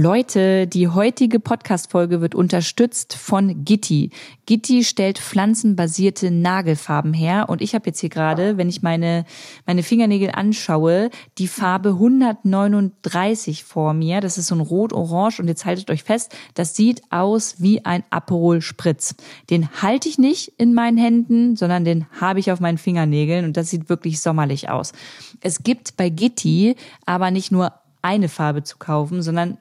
Leute, die heutige Podcast-Folge wird unterstützt von Gitti. Gitti stellt pflanzenbasierte Nagelfarben her und ich habe jetzt hier gerade, wenn ich meine, meine Fingernägel anschaue, die Farbe 139 vor mir. Das ist so ein Rot-Orange und jetzt haltet euch fest, das sieht aus wie ein Aperol Spritz. Den halte ich nicht in meinen Händen, sondern den habe ich auf meinen Fingernägeln und das sieht wirklich sommerlich aus. Es gibt bei Gitti aber nicht nur eine Farbe zu kaufen, sondern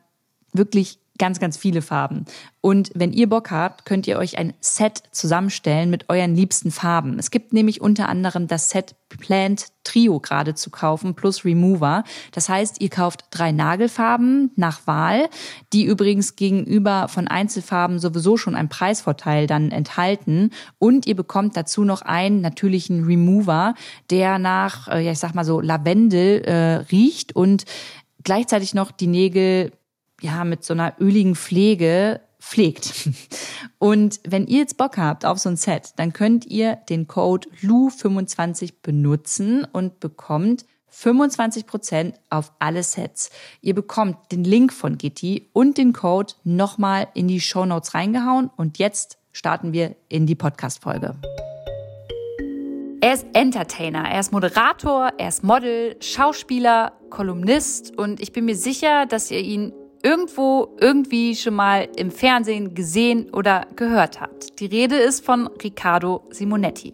wirklich ganz, ganz viele Farben. Und wenn ihr Bock habt, könnt ihr euch ein Set zusammenstellen mit euren liebsten Farben. Es gibt nämlich unter anderem das Set Plant Trio gerade zu kaufen plus Remover. Das heißt, ihr kauft drei Nagelfarben nach Wahl, die übrigens gegenüber von Einzelfarben sowieso schon einen Preisvorteil dann enthalten. Und ihr bekommt dazu noch einen natürlichen Remover, der nach, äh, ja, ich sag mal so, Lavendel äh, riecht und gleichzeitig noch die Nägel ja, mit so einer öligen Pflege pflegt. Und wenn ihr jetzt Bock habt auf so ein Set, dann könnt ihr den Code LU25 benutzen und bekommt 25% auf alle Sets. Ihr bekommt den Link von Gitti und den Code nochmal in die Show Notes reingehauen und jetzt starten wir in die Podcast-Folge. Er ist Entertainer, er ist Moderator, er ist Model, Schauspieler, Kolumnist und ich bin mir sicher, dass ihr ihn irgendwo irgendwie schon mal im Fernsehen gesehen oder gehört habt. Die Rede ist von Riccardo Simonetti.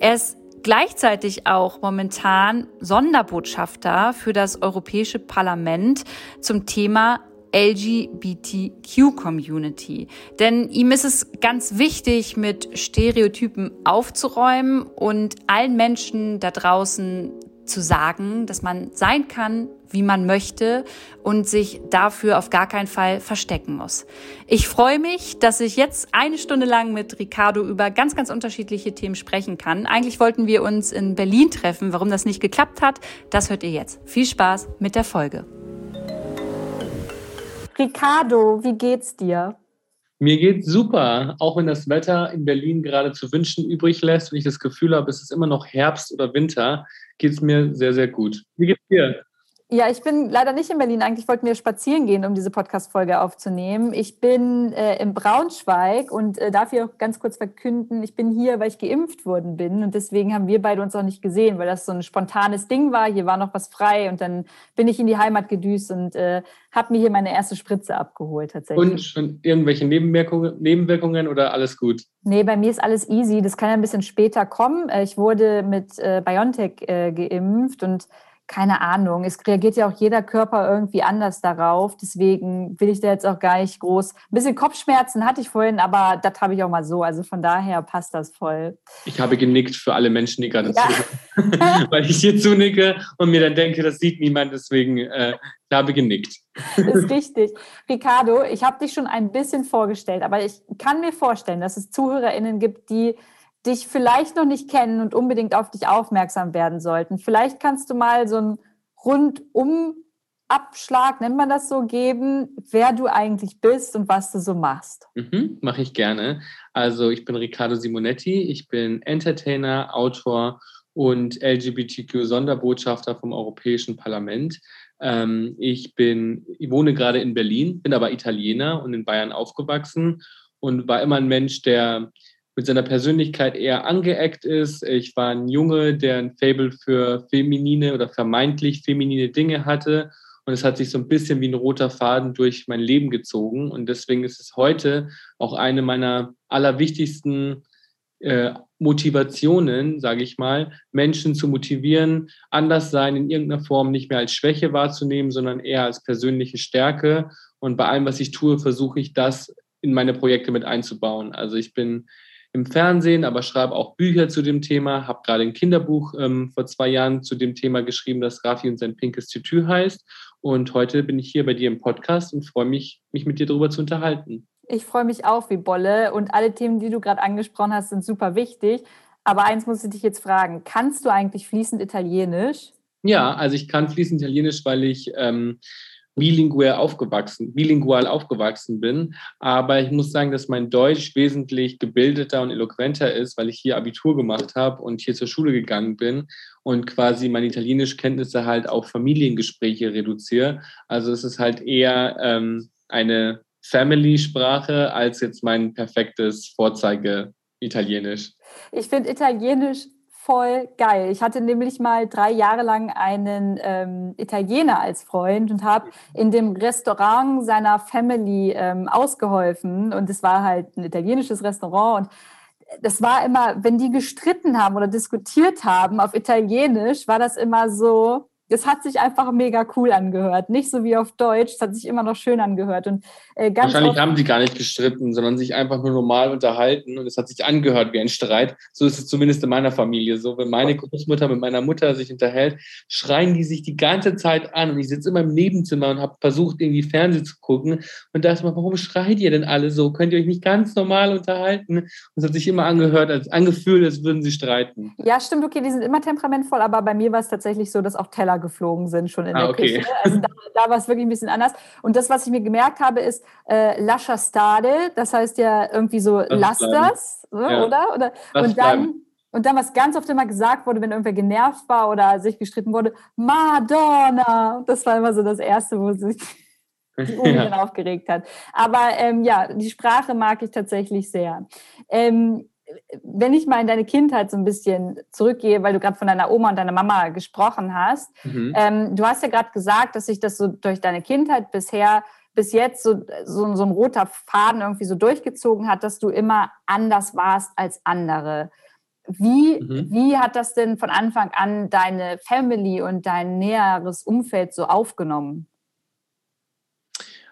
Er ist gleichzeitig auch momentan Sonderbotschafter für das Europäische Parlament zum Thema LGBTQ-Community. Denn ihm ist es ganz wichtig, mit Stereotypen aufzuräumen und allen Menschen da draußen zu sagen, dass man sein kann, wie man möchte und sich dafür auf gar keinen Fall verstecken muss. Ich freue mich, dass ich jetzt eine Stunde lang mit Ricardo über ganz, ganz unterschiedliche Themen sprechen kann. Eigentlich wollten wir uns in Berlin treffen. Warum das nicht geklappt hat, das hört ihr jetzt. Viel Spaß mit der Folge. Ricardo, wie geht's dir? Mir geht's super, auch wenn das Wetter in Berlin gerade zu wünschen übrig lässt und ich das Gefühl habe, es ist immer noch Herbst oder Winter, geht es mir sehr, sehr gut. Wie geht's dir? Ja, ich bin leider nicht in Berlin. Eigentlich wollten wir spazieren gehen, um diese Podcast-Folge aufzunehmen. Ich bin äh, in Braunschweig und äh, darf hier auch ganz kurz verkünden, ich bin hier, weil ich geimpft worden bin. Und deswegen haben wir beide uns auch nicht gesehen, weil das so ein spontanes Ding war. Hier war noch was frei und dann bin ich in die Heimat gedüst und äh, habe mir hier meine erste Spritze abgeholt tatsächlich. Und schon irgendwelche Nebenwirkungen, Nebenwirkungen oder alles gut? Nee, bei mir ist alles easy. Das kann ja ein bisschen später kommen. Äh, ich wurde mit äh, BioNTech äh, geimpft und keine Ahnung, es reagiert ja auch jeder Körper irgendwie anders darauf. Deswegen will ich da jetzt auch gar nicht groß. Ein bisschen Kopfschmerzen hatte ich vorhin, aber das habe ich auch mal so. Also von daher passt das voll. Ich habe genickt für alle Menschen, die gerade ja. zuhören, weil ich hier zunicke und mir dann denke, das sieht niemand. Deswegen äh, ich habe genickt. Ist richtig. Ricardo, ich habe dich schon ein bisschen vorgestellt, aber ich kann mir vorstellen, dass es ZuhörerInnen gibt, die dich vielleicht noch nicht kennen und unbedingt auf dich aufmerksam werden sollten. Vielleicht kannst du mal so einen Rundum-Abschlag, nennt man das so, geben, wer du eigentlich bist und was du so machst. Mhm, Mache ich gerne. Also ich bin Riccardo Simonetti, ich bin Entertainer, Autor und LGBTQ-Sonderbotschafter vom Europäischen Parlament. Ähm, ich bin, ich wohne gerade in Berlin, bin aber Italiener und in Bayern aufgewachsen und war immer ein Mensch, der mit seiner Persönlichkeit eher angeeckt ist. Ich war ein Junge, der ein Fable für feminine oder vermeintlich feminine Dinge hatte. Und es hat sich so ein bisschen wie ein roter Faden durch mein Leben gezogen. Und deswegen ist es heute auch eine meiner allerwichtigsten äh, Motivationen, sage ich mal, Menschen zu motivieren, anders sein in irgendeiner Form nicht mehr als Schwäche wahrzunehmen, sondern eher als persönliche Stärke. Und bei allem, was ich tue, versuche ich das in meine Projekte mit einzubauen. Also ich bin im Fernsehen, aber schreibe auch Bücher zu dem Thema. Habe gerade ein Kinderbuch ähm, vor zwei Jahren zu dem Thema geschrieben, das Rafi und sein pinkes Tütü heißt. Und heute bin ich hier bei dir im Podcast und freue mich, mich mit dir darüber zu unterhalten. Ich freue mich auch wie Bolle und alle Themen, die du gerade angesprochen hast, sind super wichtig. Aber eins muss ich dich jetzt fragen: Kannst du eigentlich fließend Italienisch? Ja, also ich kann fließend Italienisch, weil ich ähm, bilingual aufgewachsen, bilingual aufgewachsen bin. Aber ich muss sagen, dass mein Deutsch wesentlich gebildeter und eloquenter ist, weil ich hier Abitur gemacht habe und hier zur Schule gegangen bin und quasi meine Italienischkenntnisse halt auf Familiengespräche reduziere. Also es ist halt eher ähm, eine Family-Sprache als jetzt mein perfektes Vorzeige-Italienisch. Ich finde Italienisch voll geil. Ich hatte nämlich mal drei Jahre lang einen ähm, Italiener als Freund und habe in dem Restaurant seiner Family ähm, ausgeholfen. Und es war halt ein italienisches Restaurant. Und das war immer, wenn die gestritten haben oder diskutiert haben auf Italienisch, war das immer so, das hat sich einfach mega cool angehört. Nicht so wie auf Deutsch, es hat sich immer noch schön angehört. Und, äh, Wahrscheinlich haben sie gar nicht gestritten, sondern sich einfach nur normal unterhalten und es hat sich angehört wie ein Streit. So ist es zumindest in meiner Familie so. Wenn meine Großmutter mit meiner Mutter sich unterhält, schreien die sich die ganze Zeit an und ich sitze immer im Nebenzimmer und habe versucht, irgendwie Fernsehen zu gucken und dachte mal, warum schreit ihr denn alle so? Könnt ihr euch nicht ganz normal unterhalten? Und es hat sich immer angehört, als angefühlt, als würden sie streiten. Ja, stimmt, okay, die sind immer temperamentvoll, aber bei mir war es tatsächlich so, dass auch Teller geflogen sind schon in ah, der okay. Küche. Also da, da war es wirklich ein bisschen anders. Und das, was ich mir gemerkt habe, ist äh, Lascia Stade, das heißt ja irgendwie so, lass, das, ne, ja. oder? oder? und dann. Und dann, was ganz oft immer gesagt wurde, wenn irgendwer genervt war oder sich gestritten wurde, Madonna. Das war immer so das Erste, wo sich die Uni ja. aufgeregt hat. Aber ähm, ja, die Sprache mag ich tatsächlich sehr. Ähm, wenn ich mal in deine Kindheit so ein bisschen zurückgehe, weil du gerade von deiner Oma und deiner Mama gesprochen hast, mhm. ähm, du hast ja gerade gesagt, dass sich das so durch deine Kindheit bisher bis jetzt so, so, so ein roter Faden irgendwie so durchgezogen hat, dass du immer anders warst als andere. Wie, mhm. wie hat das denn von Anfang an deine Family und dein näheres Umfeld so aufgenommen?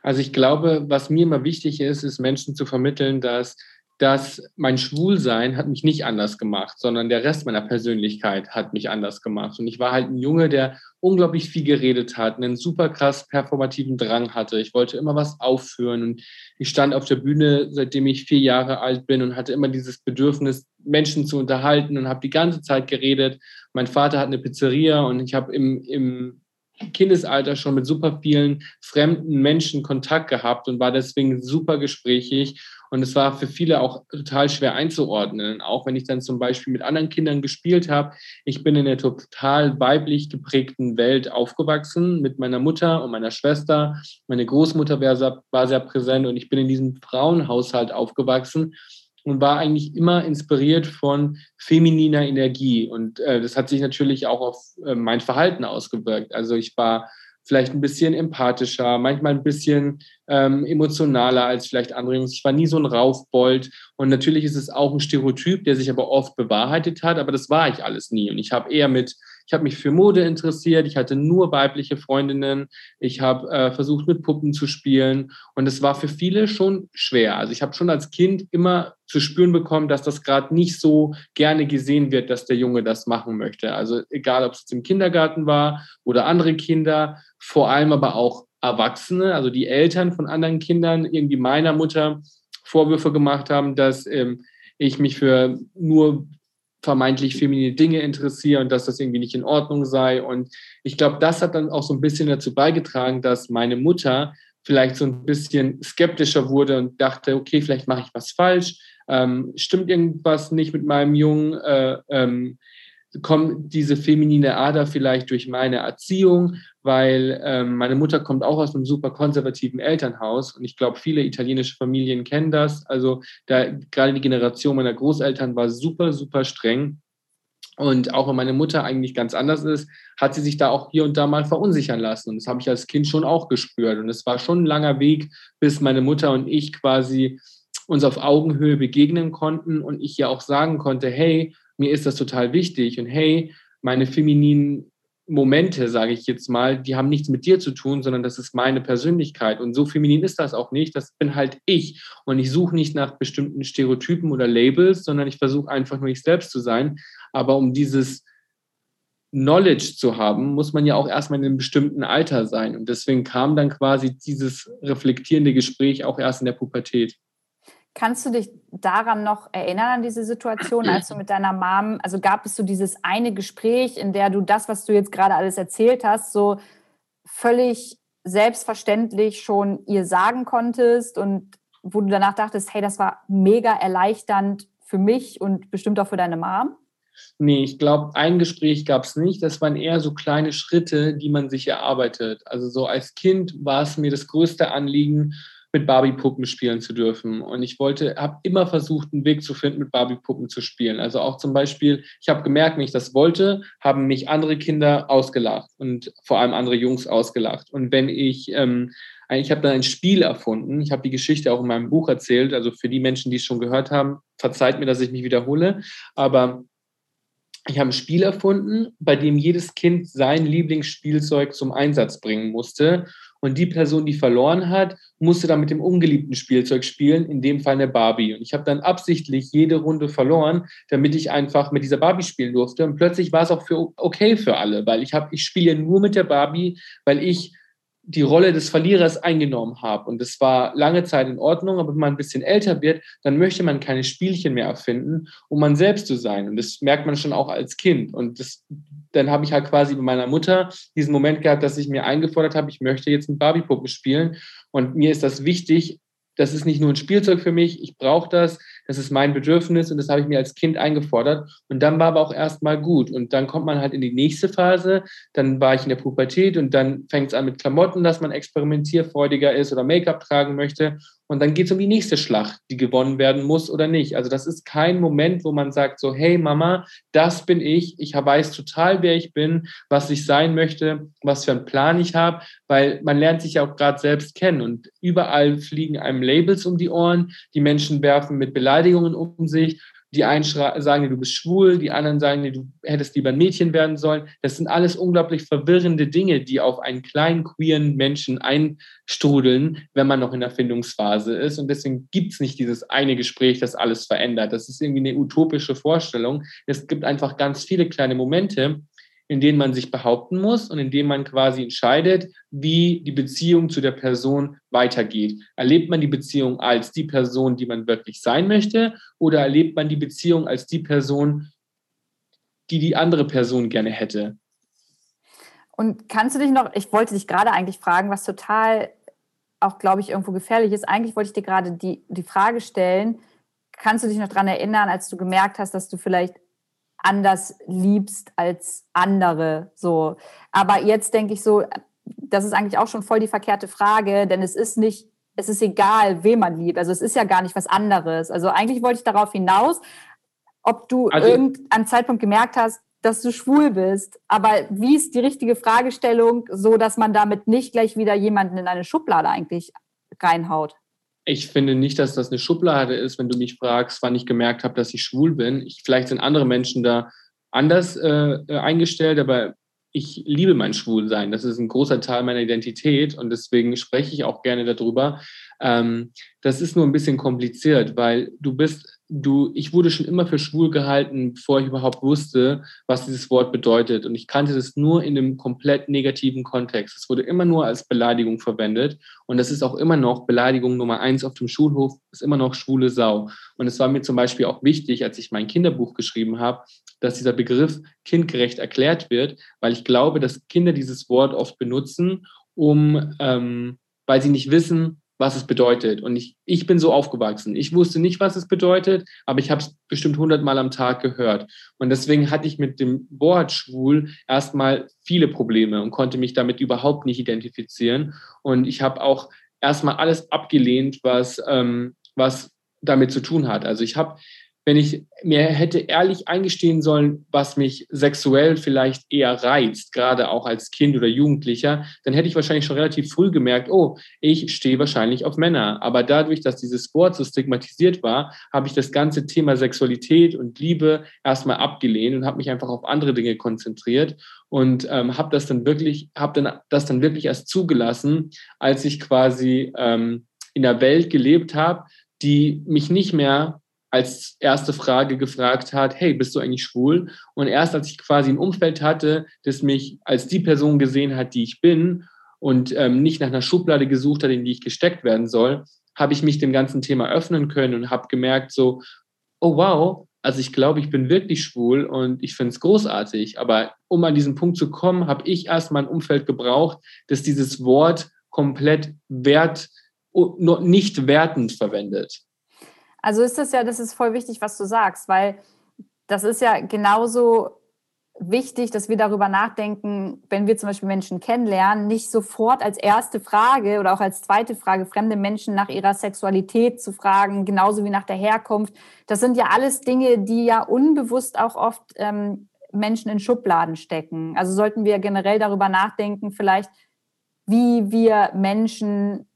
Also ich glaube, was mir immer wichtig ist, ist Menschen zu vermitteln, dass dass mein Schwulsein hat mich nicht anders gemacht, sondern der Rest meiner Persönlichkeit hat mich anders gemacht. Und ich war halt ein Junge, der unglaublich viel geredet hat, einen super krass performativen Drang hatte. Ich wollte immer was aufführen und ich stand auf der Bühne, seitdem ich vier Jahre alt bin und hatte immer dieses Bedürfnis, Menschen zu unterhalten und habe die ganze Zeit geredet. Mein Vater hat eine Pizzeria und ich habe im, im Kindesalter schon mit super vielen fremden Menschen Kontakt gehabt und war deswegen super gesprächig und es war für viele auch total schwer einzuordnen. Auch wenn ich dann zum Beispiel mit anderen Kindern gespielt habe. Ich bin in einer total weiblich geprägten Welt aufgewachsen mit meiner Mutter und meiner Schwester. Meine Großmutter war sehr, war sehr präsent und ich bin in diesem Frauenhaushalt aufgewachsen und war eigentlich immer inspiriert von femininer Energie. Und äh, das hat sich natürlich auch auf äh, mein Verhalten ausgewirkt. Also ich war vielleicht ein bisschen empathischer, manchmal ein bisschen ähm, emotionaler als vielleicht andere Jungs. Ich war nie so ein Raufbold. Und natürlich ist es auch ein Stereotyp, der sich aber oft bewahrheitet hat, aber das war ich alles nie. Und ich habe eher mit, ich habe mich für Mode interessiert, ich hatte nur weibliche Freundinnen, ich habe äh, versucht, mit Puppen zu spielen. Und es war für viele schon schwer. Also ich habe schon als Kind immer zu spüren bekommen, dass das gerade nicht so gerne gesehen wird, dass der Junge das machen möchte. Also egal, ob es im Kindergarten war oder andere Kinder, vor allem aber auch Erwachsene, also die Eltern von anderen Kindern, irgendwie meiner Mutter Vorwürfe gemacht haben, dass ähm, ich mich für nur vermeintlich feminine Dinge interessiere und dass das irgendwie nicht in Ordnung sei. Und ich glaube, das hat dann auch so ein bisschen dazu beigetragen, dass meine Mutter vielleicht so ein bisschen skeptischer wurde und dachte, okay, vielleicht mache ich was falsch, ähm, stimmt irgendwas nicht mit meinem Jungen, äh, ähm, kommt diese feminine Ader vielleicht durch meine Erziehung, weil ähm, meine Mutter kommt auch aus einem super konservativen Elternhaus und ich glaube, viele italienische Familien kennen das. Also da gerade die Generation meiner Großeltern war super, super streng. Und auch wenn meine Mutter eigentlich ganz anders ist, hat sie sich da auch hier und da mal verunsichern lassen. Und das habe ich als Kind schon auch gespürt. Und es war schon ein langer Weg, bis meine Mutter und ich quasi uns auf Augenhöhe begegnen konnten und ich ja auch sagen konnte, hey, mir ist das total wichtig und hey, meine femininen Momente, sage ich jetzt mal, die haben nichts mit dir zu tun, sondern das ist meine Persönlichkeit. Und so feminin ist das auch nicht. Das bin halt ich. Und ich suche nicht nach bestimmten Stereotypen oder Labels, sondern ich versuche einfach nur ich selbst zu sein. Aber um dieses Knowledge zu haben, muss man ja auch erstmal in einem bestimmten Alter sein. Und deswegen kam dann quasi dieses reflektierende Gespräch auch erst in der Pubertät. Kannst du dich daran noch erinnern, an diese Situation, als du mit deiner Mom, also gab es so dieses eine Gespräch, in der du das, was du jetzt gerade alles erzählt hast, so völlig selbstverständlich schon ihr sagen konntest und wo du danach dachtest, hey, das war mega erleichternd für mich und bestimmt auch für deine Mom? Nee, ich glaube, ein Gespräch gab es nicht. Das waren eher so kleine Schritte, die man sich erarbeitet. Also so als Kind war es mir das größte Anliegen, mit Barbie-Puppen spielen zu dürfen. Und ich wollte, habe immer versucht, einen Weg zu finden, mit Barbie-Puppen zu spielen. Also auch zum Beispiel, ich habe gemerkt, wenn ich das wollte, haben mich andere Kinder ausgelacht und vor allem andere Jungs ausgelacht. Und wenn ich ähm, ich habe dann ein Spiel erfunden. Ich habe die Geschichte auch in meinem Buch erzählt. Also für die Menschen, die es schon gehört haben, verzeiht mir, dass ich mich wiederhole. Aber ich habe ein Spiel erfunden, bei dem jedes Kind sein Lieblingsspielzeug zum Einsatz bringen musste. Und die Person, die verloren hat, musste dann mit dem ungeliebten Spielzeug spielen, in dem Fall eine Barbie. Und ich habe dann absichtlich jede Runde verloren, damit ich einfach mit dieser Barbie spielen durfte. Und plötzlich war es auch für okay für alle, weil ich habe, ich spiele nur mit der Barbie, weil ich die Rolle des Verlierers eingenommen habe. Und das war lange Zeit in Ordnung, aber wenn man ein bisschen älter wird, dann möchte man keine Spielchen mehr erfinden, um man selbst zu sein. Und das merkt man schon auch als Kind. Und das, dann habe ich halt quasi bei meiner Mutter diesen Moment gehabt, dass ich mir eingefordert habe, ich möchte jetzt mit Barbie-Puppen spielen. Und mir ist das wichtig, das ist nicht nur ein Spielzeug für mich, ich brauche das, das ist mein Bedürfnis und das habe ich mir als Kind eingefordert. Und dann war aber auch erstmal gut. Und dann kommt man halt in die nächste Phase. Dann war ich in der Pubertät und dann fängt es an mit Klamotten, dass man experimentierfreudiger ist oder Make-up tragen möchte. Und dann geht es um die nächste Schlacht, die gewonnen werden muss oder nicht. Also das ist kein Moment, wo man sagt so, hey Mama, das bin ich. Ich weiß total, wer ich bin, was ich sein möchte, was für einen Plan ich habe, weil man lernt sich ja auch gerade selbst kennen und überall fliegen einem Labels um die Ohren. Die Menschen werfen mit Beleidigungen um sich die einen sagen dir, du bist schwul, die anderen sagen dir, du hättest lieber ein Mädchen werden sollen. Das sind alles unglaublich verwirrende Dinge, die auf einen kleinen queeren Menschen einstrudeln, wenn man noch in der Findungsphase ist. Und deswegen gibt es nicht dieses eine Gespräch, das alles verändert. Das ist irgendwie eine utopische Vorstellung. Es gibt einfach ganz viele kleine Momente, in denen man sich behaupten muss und in denen man quasi entscheidet, wie die Beziehung zu der Person weitergeht. Erlebt man die Beziehung als die Person, die man wirklich sein möchte, oder erlebt man die Beziehung als die Person, die die andere Person gerne hätte? Und kannst du dich noch, ich wollte dich gerade eigentlich fragen, was total auch, glaube ich, irgendwo gefährlich ist. Eigentlich wollte ich dir gerade die, die Frage stellen, kannst du dich noch daran erinnern, als du gemerkt hast, dass du vielleicht anders liebst als andere. So. Aber jetzt denke ich so, das ist eigentlich auch schon voll die verkehrte Frage, denn es ist nicht, es ist egal, wen man liebt. Also es ist ja gar nicht was anderes. Also eigentlich wollte ich darauf hinaus, ob du also, irgendeinen Zeitpunkt gemerkt hast, dass du schwul bist. Aber wie ist die richtige Fragestellung, so dass man damit nicht gleich wieder jemanden in eine Schublade eigentlich reinhaut? Ich finde nicht, dass das eine Schublade ist, wenn du mich fragst, wann ich gemerkt habe, dass ich schwul bin. Ich, vielleicht sind andere Menschen da anders äh, äh, eingestellt, aber ich liebe mein Schwulsein. Das ist ein großer Teil meiner Identität und deswegen spreche ich auch gerne darüber. Ähm, das ist nur ein bisschen kompliziert, weil du bist du, ich wurde schon immer für schwul gehalten, bevor ich überhaupt wusste, was dieses Wort bedeutet. Und ich kannte das nur in einem komplett negativen Kontext. Es wurde immer nur als Beleidigung verwendet. Und das ist auch immer noch Beleidigung Nummer eins auf dem Schulhof, ist immer noch schwule Sau. Und es war mir zum Beispiel auch wichtig, als ich mein Kinderbuch geschrieben habe, dass dieser Begriff kindgerecht erklärt wird, weil ich glaube, dass Kinder dieses Wort oft benutzen, um, ähm, weil sie nicht wissen, was es bedeutet. Und ich, ich bin so aufgewachsen. Ich wusste nicht, was es bedeutet, aber ich habe es bestimmt hundertmal am Tag gehört. Und deswegen hatte ich mit dem Wort schwul erstmal viele Probleme und konnte mich damit überhaupt nicht identifizieren. Und ich habe auch erstmal alles abgelehnt, was, ähm, was damit zu tun hat. Also ich habe wenn ich mir hätte ehrlich eingestehen sollen, was mich sexuell vielleicht eher reizt, gerade auch als Kind oder Jugendlicher, dann hätte ich wahrscheinlich schon relativ früh gemerkt, oh, ich stehe wahrscheinlich auf Männer. Aber dadurch, dass dieses Wort so stigmatisiert war, habe ich das ganze Thema Sexualität und Liebe erstmal abgelehnt und habe mich einfach auf andere Dinge konzentriert und ähm, habe das dann wirklich, habe dann das dann wirklich erst zugelassen, als ich quasi ähm, in einer Welt gelebt habe, die mich nicht mehr als erste Frage gefragt hat, hey, bist du eigentlich schwul? Und erst als ich quasi ein Umfeld hatte, das mich als die Person gesehen hat, die ich bin und ähm, nicht nach einer Schublade gesucht hat, in die ich gesteckt werden soll, habe ich mich dem ganzen Thema öffnen können und habe gemerkt, so, oh wow, also ich glaube, ich bin wirklich schwul und ich finde es großartig. Aber um an diesen Punkt zu kommen, habe ich erstmal ein Umfeld gebraucht, das dieses Wort komplett wert, nicht wertend verwendet. Also ist das ja, das ist voll wichtig, was du sagst, weil das ist ja genauso wichtig, dass wir darüber nachdenken, wenn wir zum Beispiel Menschen kennenlernen, nicht sofort als erste Frage oder auch als zweite Frage fremde Menschen nach ihrer Sexualität zu fragen, genauso wie nach der Herkunft. Das sind ja alles Dinge, die ja unbewusst auch oft ähm, Menschen in Schubladen stecken. Also sollten wir generell darüber nachdenken, vielleicht, wie wir Menschen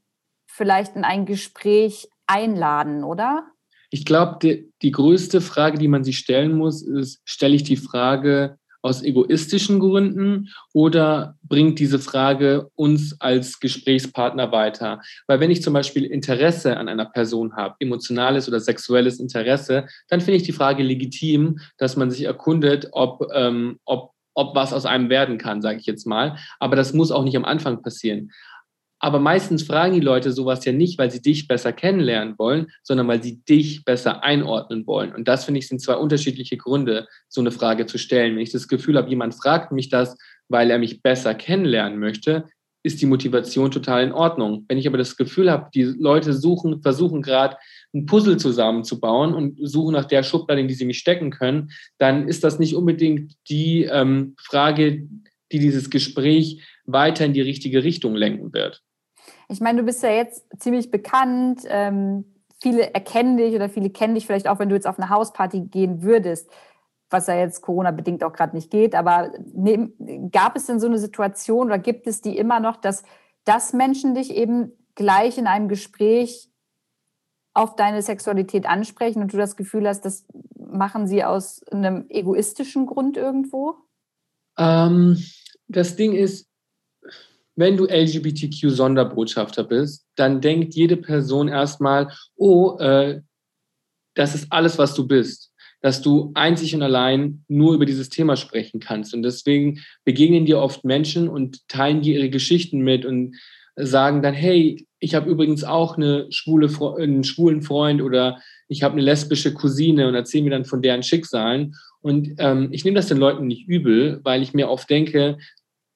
vielleicht in ein Gespräch einladen, oder? Ich glaube, die, die größte Frage, die man sich stellen muss, ist, stelle ich die Frage, aus egoistischen Gründen oder bringt diese Frage uns als Gesprächspartner weiter? Weil wenn ich zum Beispiel Interesse an einer Person habe, emotionales oder sexuelles Interesse, dann finde ich die Frage legitim, dass man sich erkundet, ob, ähm, ob, ob was aus einem werden kann, sage ich jetzt mal. Aber das muss auch nicht am Anfang passieren. Aber meistens fragen die Leute sowas ja nicht, weil sie dich besser kennenlernen wollen, sondern weil sie dich besser einordnen wollen. Und das finde ich sind zwei unterschiedliche Gründe, so eine Frage zu stellen. Wenn ich das Gefühl habe, jemand fragt mich das, weil er mich besser kennenlernen möchte, ist die Motivation total in Ordnung. Wenn ich aber das Gefühl habe, die Leute suchen, versuchen gerade ein Puzzle zusammenzubauen und suchen nach der Schublade, in die sie mich stecken können, dann ist das nicht unbedingt die ähm, Frage, die dieses Gespräch weiter in die richtige Richtung lenken wird. Ich meine, du bist ja jetzt ziemlich bekannt. Ähm, viele erkennen dich oder viele kennen dich vielleicht auch, wenn du jetzt auf eine Hausparty gehen würdest, was ja jetzt Corona-bedingt auch gerade nicht geht. Aber neben, gab es denn so eine Situation oder gibt es die immer noch, dass, dass Menschen dich eben gleich in einem Gespräch auf deine Sexualität ansprechen und du das Gefühl hast, das machen sie aus einem egoistischen Grund irgendwo? Ähm, das Ding ist, wenn du LGBTQ-Sonderbotschafter bist, dann denkt jede Person erstmal, oh, äh, das ist alles, was du bist. Dass du einzig und allein nur über dieses Thema sprechen kannst. Und deswegen begegnen dir oft Menschen und teilen dir ihre Geschichten mit und sagen dann, hey, ich habe übrigens auch eine schwule, einen schwulen Freund oder ich habe eine lesbische Cousine und erzähle mir dann von deren Schicksalen. Und ähm, ich nehme das den Leuten nicht übel, weil ich mir oft denke,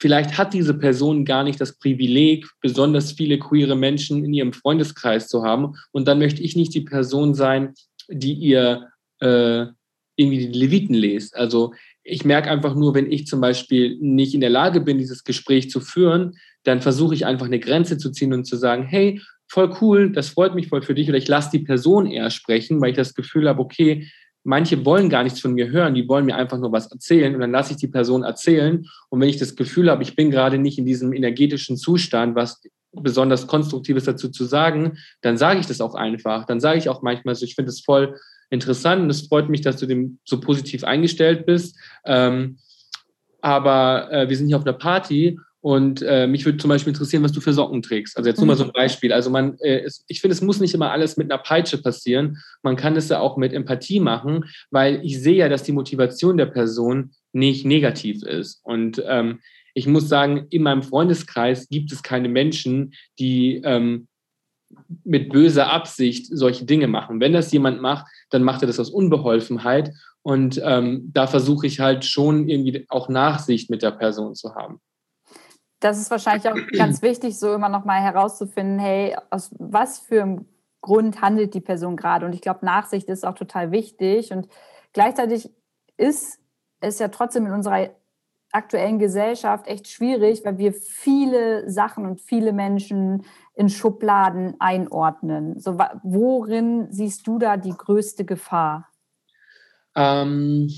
Vielleicht hat diese Person gar nicht das Privileg, besonders viele queere Menschen in ihrem Freundeskreis zu haben. Und dann möchte ich nicht die Person sein, die ihr äh, irgendwie die Leviten lest. Also ich merke einfach nur, wenn ich zum Beispiel nicht in der Lage bin, dieses Gespräch zu führen, dann versuche ich einfach eine Grenze zu ziehen und zu sagen, hey, voll cool, das freut mich voll für dich. Oder ich lasse die Person eher sprechen, weil ich das Gefühl habe, okay, manche wollen gar nichts von mir hören, die wollen mir einfach nur was erzählen und dann lasse ich die Person erzählen. Und wenn ich das Gefühl habe, ich bin gerade nicht in diesem energetischen Zustand, was besonders Konstruktives dazu zu sagen, dann sage ich das auch einfach. Dann sage ich auch manchmal so, ich finde es voll interessant und es freut mich, dass du dem so positiv eingestellt bist. Ähm, aber äh, wir sind hier auf einer Party und äh, mich würde zum Beispiel interessieren, was du für Socken trägst. Also jetzt nur mal so ein mhm. Beispiel. Also man, äh, es, ich finde, es muss nicht immer alles mit einer Peitsche passieren. Man kann es ja auch mit Empathie machen, weil ich sehe ja, dass die Motivation der Person nicht negativ ist. Und ähm, ich muss sagen, in meinem Freundeskreis gibt es keine Menschen, die ähm, mit böser Absicht solche Dinge machen. Wenn das jemand macht, dann macht er das aus Unbeholfenheit. Und ähm, da versuche ich halt schon irgendwie auch Nachsicht mit der Person zu haben das ist wahrscheinlich auch ganz wichtig, so immer noch mal herauszufinden, hey, aus was für einem Grund handelt die Person gerade? Und ich glaube, Nachsicht ist auch total wichtig. Und gleichzeitig ist es ja trotzdem in unserer aktuellen Gesellschaft echt schwierig, weil wir viele Sachen und viele Menschen in Schubladen einordnen. So, worin siehst du da die größte Gefahr? Ähm,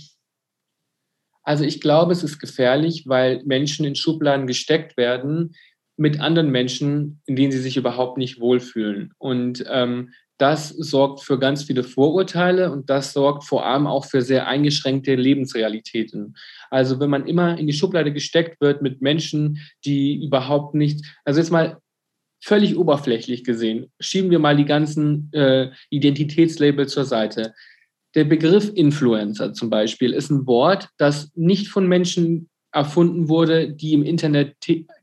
also ich glaube, es ist gefährlich, weil Menschen in Schubladen gesteckt werden mit anderen Menschen, in denen sie sich überhaupt nicht wohlfühlen. Und ähm, das sorgt für ganz viele Vorurteile und das sorgt vor allem auch für sehr eingeschränkte Lebensrealitäten. Also wenn man immer in die Schublade gesteckt wird mit Menschen, die überhaupt nicht, also jetzt mal völlig oberflächlich gesehen, schieben wir mal die ganzen äh, Identitätslabel zur Seite. Der Begriff Influencer zum Beispiel ist ein Wort, das nicht von Menschen erfunden wurde, die im Internet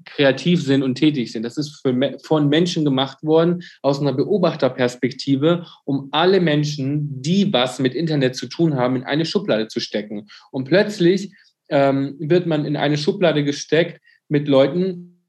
kreativ sind und tätig sind. Das ist für, von Menschen gemacht worden aus einer Beobachterperspektive, um alle Menschen, die was mit Internet zu tun haben, in eine Schublade zu stecken. Und plötzlich ähm, wird man in eine Schublade gesteckt mit Leuten,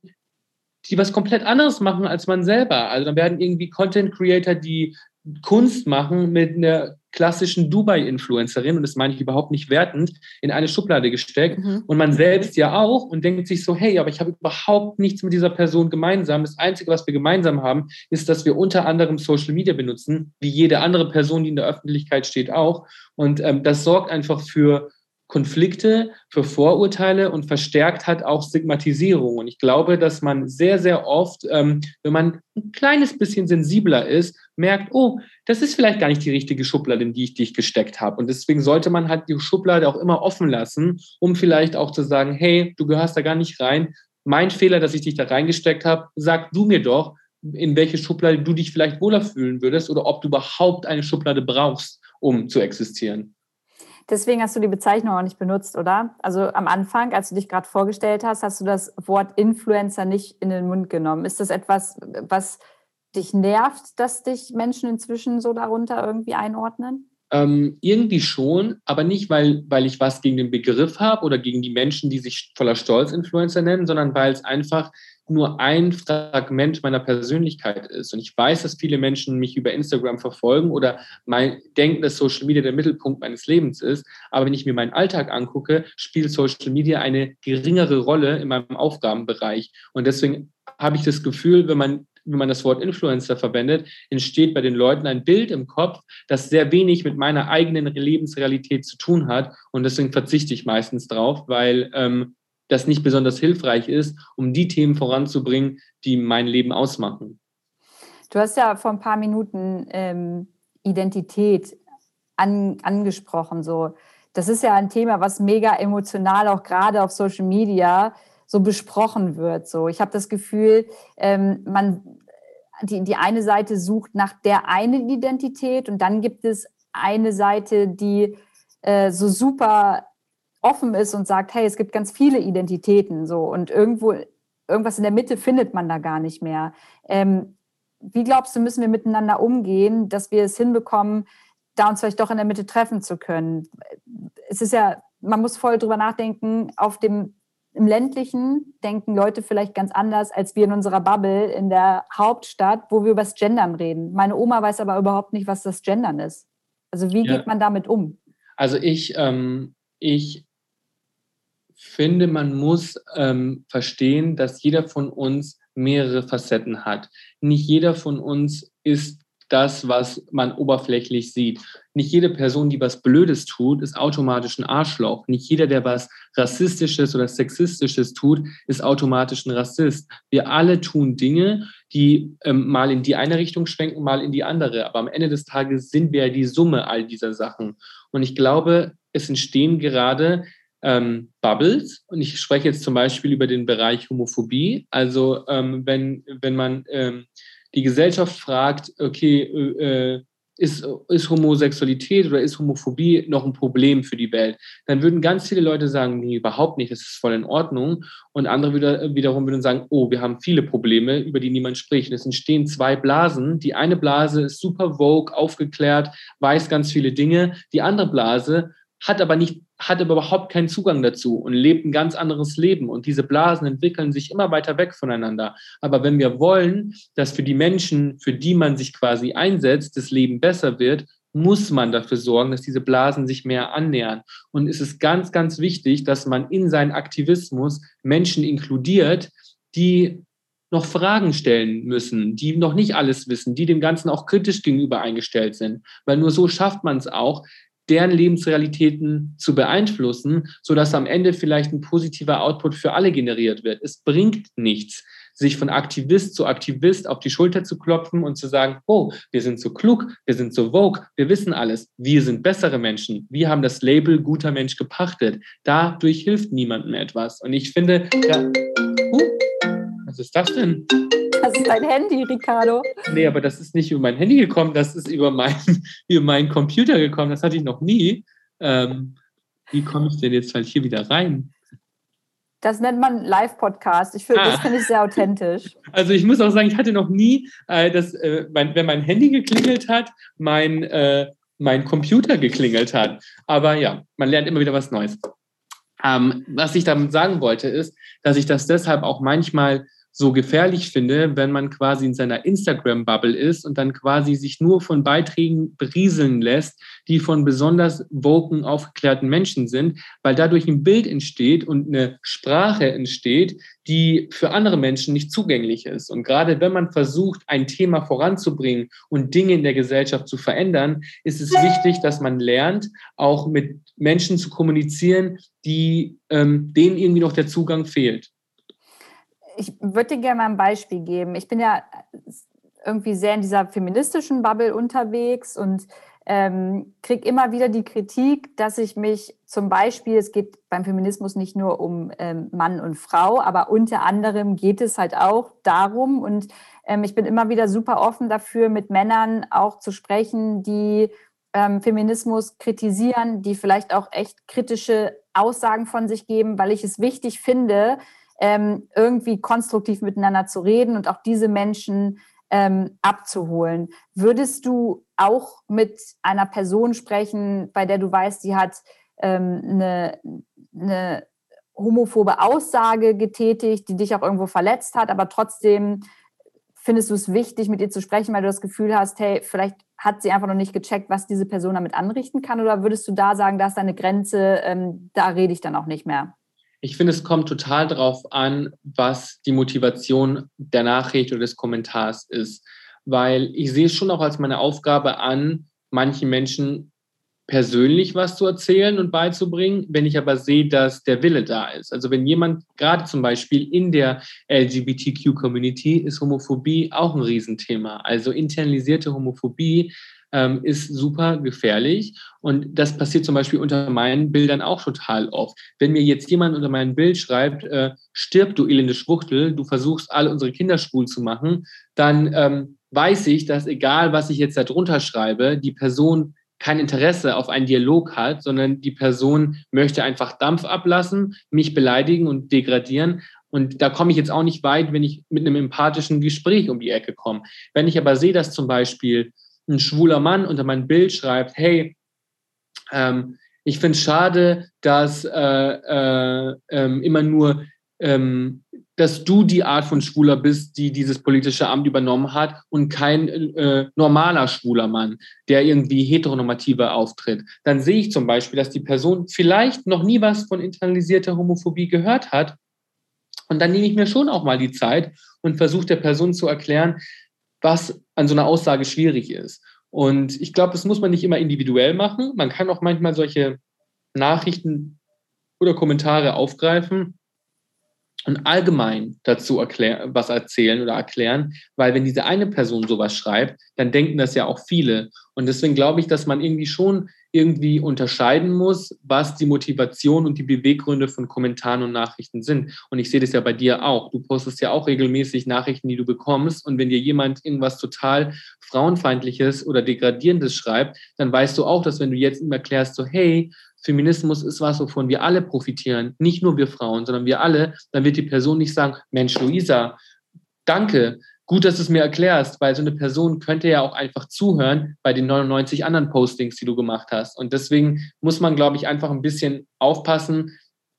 die was komplett anderes machen als man selber. Also dann werden irgendwie Content Creator, die Kunst machen mit einer klassischen Dubai-Influencerin, und das meine ich überhaupt nicht wertend, in eine Schublade gesteckt. Mhm. Und man selbst ja auch und denkt sich so, hey, aber ich habe überhaupt nichts mit dieser Person gemeinsam. Das Einzige, was wir gemeinsam haben, ist, dass wir unter anderem Social Media benutzen, wie jede andere Person, die in der Öffentlichkeit steht, auch. Und ähm, das sorgt einfach für Konflikte, für Vorurteile und verstärkt hat auch Stigmatisierung. Und ich glaube, dass man sehr, sehr oft, ähm, wenn man ein kleines bisschen sensibler ist, merkt, oh, das ist vielleicht gar nicht die richtige Schublade, in die ich dich gesteckt habe. Und deswegen sollte man halt die Schublade auch immer offen lassen, um vielleicht auch zu sagen, hey, du gehörst da gar nicht rein. Mein Fehler, dass ich dich da reingesteckt habe, sag du mir doch, in welche Schublade du dich vielleicht wohler fühlen würdest oder ob du überhaupt eine Schublade brauchst, um zu existieren. Deswegen hast du die Bezeichnung auch nicht benutzt, oder? Also am Anfang, als du dich gerade vorgestellt hast, hast du das Wort Influencer nicht in den Mund genommen. Ist das etwas, was dich nervt, dass dich Menschen inzwischen so darunter irgendwie einordnen? Ähm, irgendwie schon, aber nicht, weil, weil ich was gegen den Begriff habe oder gegen die Menschen, die sich voller Stolz Influencer nennen, sondern weil es einfach nur ein Fragment meiner Persönlichkeit ist. Und ich weiß, dass viele Menschen mich über Instagram verfolgen oder mein, denken, dass Social Media der Mittelpunkt meines Lebens ist. Aber wenn ich mir meinen Alltag angucke, spielt Social Media eine geringere Rolle in meinem Aufgabenbereich. Und deswegen habe ich das Gefühl, wenn man wenn man das Wort Influencer verwendet, entsteht bei den Leuten ein Bild im Kopf, das sehr wenig mit meiner eigenen Lebensrealität zu tun hat. Und deswegen verzichte ich meistens drauf, weil ähm, das nicht besonders hilfreich ist, um die Themen voranzubringen, die mein Leben ausmachen. Du hast ja vor ein paar Minuten ähm, Identität an, angesprochen. So. Das ist ja ein Thema, was mega emotional auch gerade auf Social Media so besprochen wird. So. Ich habe das Gefühl, ähm, man, die, die eine Seite sucht nach der einen Identität und dann gibt es eine Seite, die äh, so super offen ist und sagt, hey, es gibt ganz viele Identitäten so und irgendwo irgendwas in der Mitte findet man da gar nicht mehr. Ähm, wie glaubst du, müssen wir miteinander umgehen, dass wir es hinbekommen, da uns vielleicht doch in der Mitte treffen zu können? Es ist ja, man muss voll drüber nachdenken, auf dem im ländlichen denken Leute vielleicht ganz anders als wir in unserer Bubble in der Hauptstadt, wo wir über das Gendern reden. Meine Oma weiß aber überhaupt nicht, was das Gendern ist. Also wie ja. geht man damit um? Also ich, ähm, ich finde, man muss ähm, verstehen, dass jeder von uns mehrere Facetten hat. Nicht jeder von uns ist das, was man oberflächlich sieht. Nicht jede Person, die was Blödes tut, ist automatisch ein Arschloch. Nicht jeder, der was Rassistisches oder Sexistisches tut, ist automatisch ein Rassist. Wir alle tun Dinge, die ähm, mal in die eine Richtung schwenken, mal in die andere. Aber am Ende des Tages sind wir ja die Summe all dieser Sachen. Und ich glaube, es entstehen gerade ähm, Bubbles. Und ich spreche jetzt zum Beispiel über den Bereich Homophobie. Also ähm, wenn, wenn man ähm, die Gesellschaft fragt, okay, äh, ist, ist Homosexualität oder ist Homophobie noch ein Problem für die Welt? Dann würden ganz viele Leute sagen, nee, überhaupt nicht, das ist voll in Ordnung. Und andere wieder, wiederum würden sagen, oh, wir haben viele Probleme, über die niemand spricht. Und es entstehen zwei Blasen. Die eine Blase ist super vogue, aufgeklärt, weiß ganz viele Dinge. Die andere Blase hat aber nicht, hat aber überhaupt keinen Zugang dazu und lebt ein ganz anderes Leben. Und diese Blasen entwickeln sich immer weiter weg voneinander. Aber wenn wir wollen, dass für die Menschen, für die man sich quasi einsetzt, das Leben besser wird, muss man dafür sorgen, dass diese Blasen sich mehr annähern. Und es ist ganz, ganz wichtig, dass man in seinen Aktivismus Menschen inkludiert, die noch Fragen stellen müssen, die noch nicht alles wissen, die dem Ganzen auch kritisch gegenüber eingestellt sind. Weil nur so schafft man es auch, deren Lebensrealitäten zu beeinflussen, sodass am Ende vielleicht ein positiver Output für alle generiert wird. Es bringt nichts, sich von Aktivist zu Aktivist auf die Schulter zu klopfen und zu sagen, oh, wir sind so klug, wir sind so vogue, wir wissen alles, wir sind bessere Menschen, wir haben das Label guter Mensch gepachtet. Dadurch hilft niemandem etwas. Und ich finde, ja, was ist das denn? Das ist dein Handy, Ricardo. Nee, aber das ist nicht über mein Handy gekommen, das ist über, mein, über meinen Computer gekommen. Das hatte ich noch nie. Ähm, wie komme ich denn jetzt halt hier wieder rein? Das nennt man Live-Podcast. Ich finde, ah. das finde ich sehr authentisch. Also ich muss auch sagen, ich hatte noch nie, äh, dass, äh, mein, wenn mein Handy geklingelt hat, mein, äh, mein Computer geklingelt hat. Aber ja, man lernt immer wieder was Neues. Ähm, was ich damit sagen wollte, ist, dass ich das deshalb auch manchmal so gefährlich finde, wenn man quasi in seiner Instagram-Bubble ist und dann quasi sich nur von Beiträgen berieseln lässt, die von besonders woken, aufgeklärten Menschen sind, weil dadurch ein Bild entsteht und eine Sprache entsteht, die für andere Menschen nicht zugänglich ist. Und gerade wenn man versucht, ein Thema voranzubringen und Dinge in der Gesellschaft zu verändern, ist es wichtig, dass man lernt, auch mit Menschen zu kommunizieren, die ähm, denen irgendwie noch der Zugang fehlt ich würde dir gerne mal ein Beispiel geben. Ich bin ja irgendwie sehr in dieser feministischen Bubble unterwegs und ähm, kriege immer wieder die Kritik, dass ich mich zum Beispiel, es geht beim Feminismus nicht nur um ähm, Mann und Frau, aber unter anderem geht es halt auch darum und ähm, ich bin immer wieder super offen dafür, mit Männern auch zu sprechen, die ähm, Feminismus kritisieren, die vielleicht auch echt kritische Aussagen von sich geben, weil ich es wichtig finde, ähm, irgendwie konstruktiv miteinander zu reden und auch diese Menschen ähm, abzuholen. Würdest du auch mit einer Person sprechen, bei der du weißt, sie hat ähm, eine, eine homophobe Aussage getätigt, die dich auch irgendwo verletzt hat, aber trotzdem findest du es wichtig, mit ihr zu sprechen, weil du das Gefühl hast, hey, vielleicht hat sie einfach noch nicht gecheckt, was diese Person damit anrichten kann? Oder würdest du da sagen, da ist deine Grenze, ähm, da rede ich dann auch nicht mehr? Ich finde, es kommt total darauf an, was die Motivation der Nachricht oder des Kommentars ist. Weil ich sehe es schon auch als meine Aufgabe an, manchen Menschen persönlich was zu erzählen und beizubringen, wenn ich aber sehe, dass der Wille da ist. Also wenn jemand gerade zum Beispiel in der LGBTQ-Community ist Homophobie auch ein Riesenthema. Also internalisierte Homophobie ähm, ist super gefährlich. Und das passiert zum Beispiel unter meinen Bildern auch total oft. Wenn mir jetzt jemand unter meinem Bild schreibt, äh, stirb du elende Schwuchtel, du versuchst alle unsere Kinder schwul zu machen, dann ähm, weiß ich, dass egal, was ich jetzt darunter schreibe, die Person kein Interesse auf einen Dialog hat, sondern die Person möchte einfach Dampf ablassen, mich beleidigen und degradieren. Und da komme ich jetzt auch nicht weit, wenn ich mit einem empathischen Gespräch um die Ecke komme. Wenn ich aber sehe, dass zum Beispiel ein schwuler Mann unter mein Bild schreibt, hey, ähm, ich finde es schade, dass äh, äh, ähm, immer nur, ähm, dass du die Art von Schwuler bist, die dieses politische Amt übernommen hat und kein äh, normaler schwuler Mann, der irgendwie heteronormativer auftritt. Dann sehe ich zum Beispiel, dass die Person vielleicht noch nie was von internalisierter Homophobie gehört hat. Und dann nehme ich mir schon auch mal die Zeit und versuche der Person zu erklären, was an so einer Aussage schwierig ist. Und ich glaube, das muss man nicht immer individuell machen. Man kann auch manchmal solche Nachrichten oder Kommentare aufgreifen und allgemein dazu erklär, was erzählen oder erklären, weil wenn diese eine Person sowas schreibt, dann denken das ja auch viele. Und deswegen glaube ich, dass man irgendwie schon irgendwie unterscheiden muss, was die Motivation und die Beweggründe von Kommentaren und Nachrichten sind. Und ich sehe das ja bei dir auch. Du postest ja auch regelmäßig Nachrichten, die du bekommst. Und wenn dir jemand irgendwas total frauenfeindliches oder degradierendes schreibt, dann weißt du auch, dass wenn du jetzt ihm erklärst, so, hey, Feminismus ist was, wovon wir alle profitieren, nicht nur wir Frauen, sondern wir alle, dann wird die Person nicht sagen, Mensch, Luisa, danke, gut, dass du es mir erklärst, weil so eine Person könnte ja auch einfach zuhören bei den 99 anderen Postings, die du gemacht hast. Und deswegen muss man, glaube ich, einfach ein bisschen aufpassen,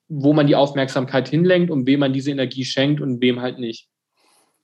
wo man die Aufmerksamkeit hinlenkt und wem man diese Energie schenkt und wem halt nicht.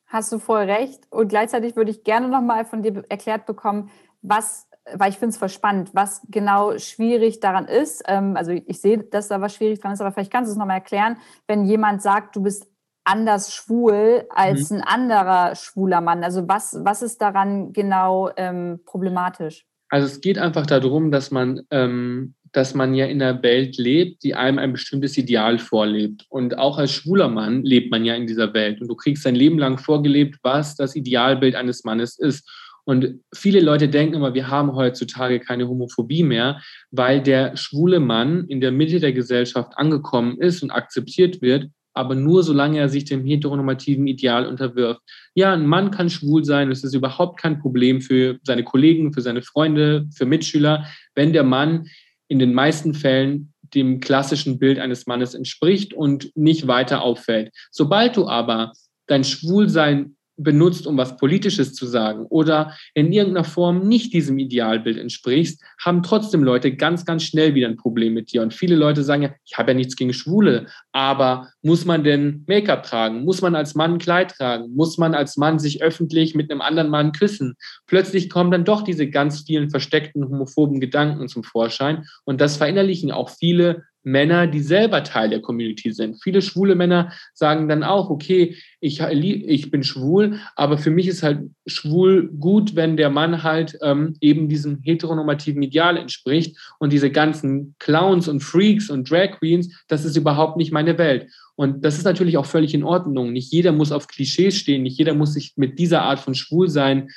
Hast du voll recht. Und gleichzeitig würde ich gerne nochmal von dir erklärt bekommen, was, weil ich finde es voll spannend, was genau schwierig daran ist. Ähm, also ich sehe, dass da was schwierig dran ist, aber vielleicht kannst du es nochmal erklären, wenn jemand sagt, du bist anders schwul als mhm. ein anderer schwuler Mann? Also was, was ist daran genau ähm, problematisch? Also es geht einfach darum, dass man, ähm, dass man ja in einer Welt lebt, die einem ein bestimmtes Ideal vorlebt. Und auch als schwuler Mann lebt man ja in dieser Welt. Und du kriegst dein Leben lang vorgelebt, was das Idealbild eines Mannes ist. Und viele Leute denken immer, wir haben heutzutage keine Homophobie mehr, weil der schwule Mann in der Mitte der Gesellschaft angekommen ist und akzeptiert wird aber nur solange er sich dem heteronormativen Ideal unterwirft. Ja, ein Mann kann schwul sein, das ist überhaupt kein Problem für seine Kollegen, für seine Freunde, für Mitschüler, wenn der Mann in den meisten Fällen dem klassischen Bild eines Mannes entspricht und nicht weiter auffällt. Sobald du aber dein Schwulsein benutzt, um was Politisches zu sagen oder in irgendeiner Form nicht diesem Idealbild entsprichst, haben trotzdem Leute ganz, ganz schnell wieder ein Problem mit dir. Und viele Leute sagen ja, ich habe ja nichts gegen Schwule, aber muss man denn Make-up tragen? Muss man als Mann ein Kleid tragen? Muss man als Mann sich öffentlich mit einem anderen Mann küssen? Plötzlich kommen dann doch diese ganz vielen versteckten homophoben Gedanken zum Vorschein und das verinnerlichen auch viele Männer, die selber Teil der Community sind. Viele schwule Männer sagen dann auch, okay, ich, ich bin schwul, aber für mich ist halt schwul gut, wenn der Mann halt ähm, eben diesem heteronormativen Ideal entspricht und diese ganzen Clowns und Freaks und Drag Queens, das ist überhaupt nicht meine Welt. Und das ist natürlich auch völlig in Ordnung. Nicht jeder muss auf Klischees stehen, nicht jeder muss sich mit dieser Art von Schwulsein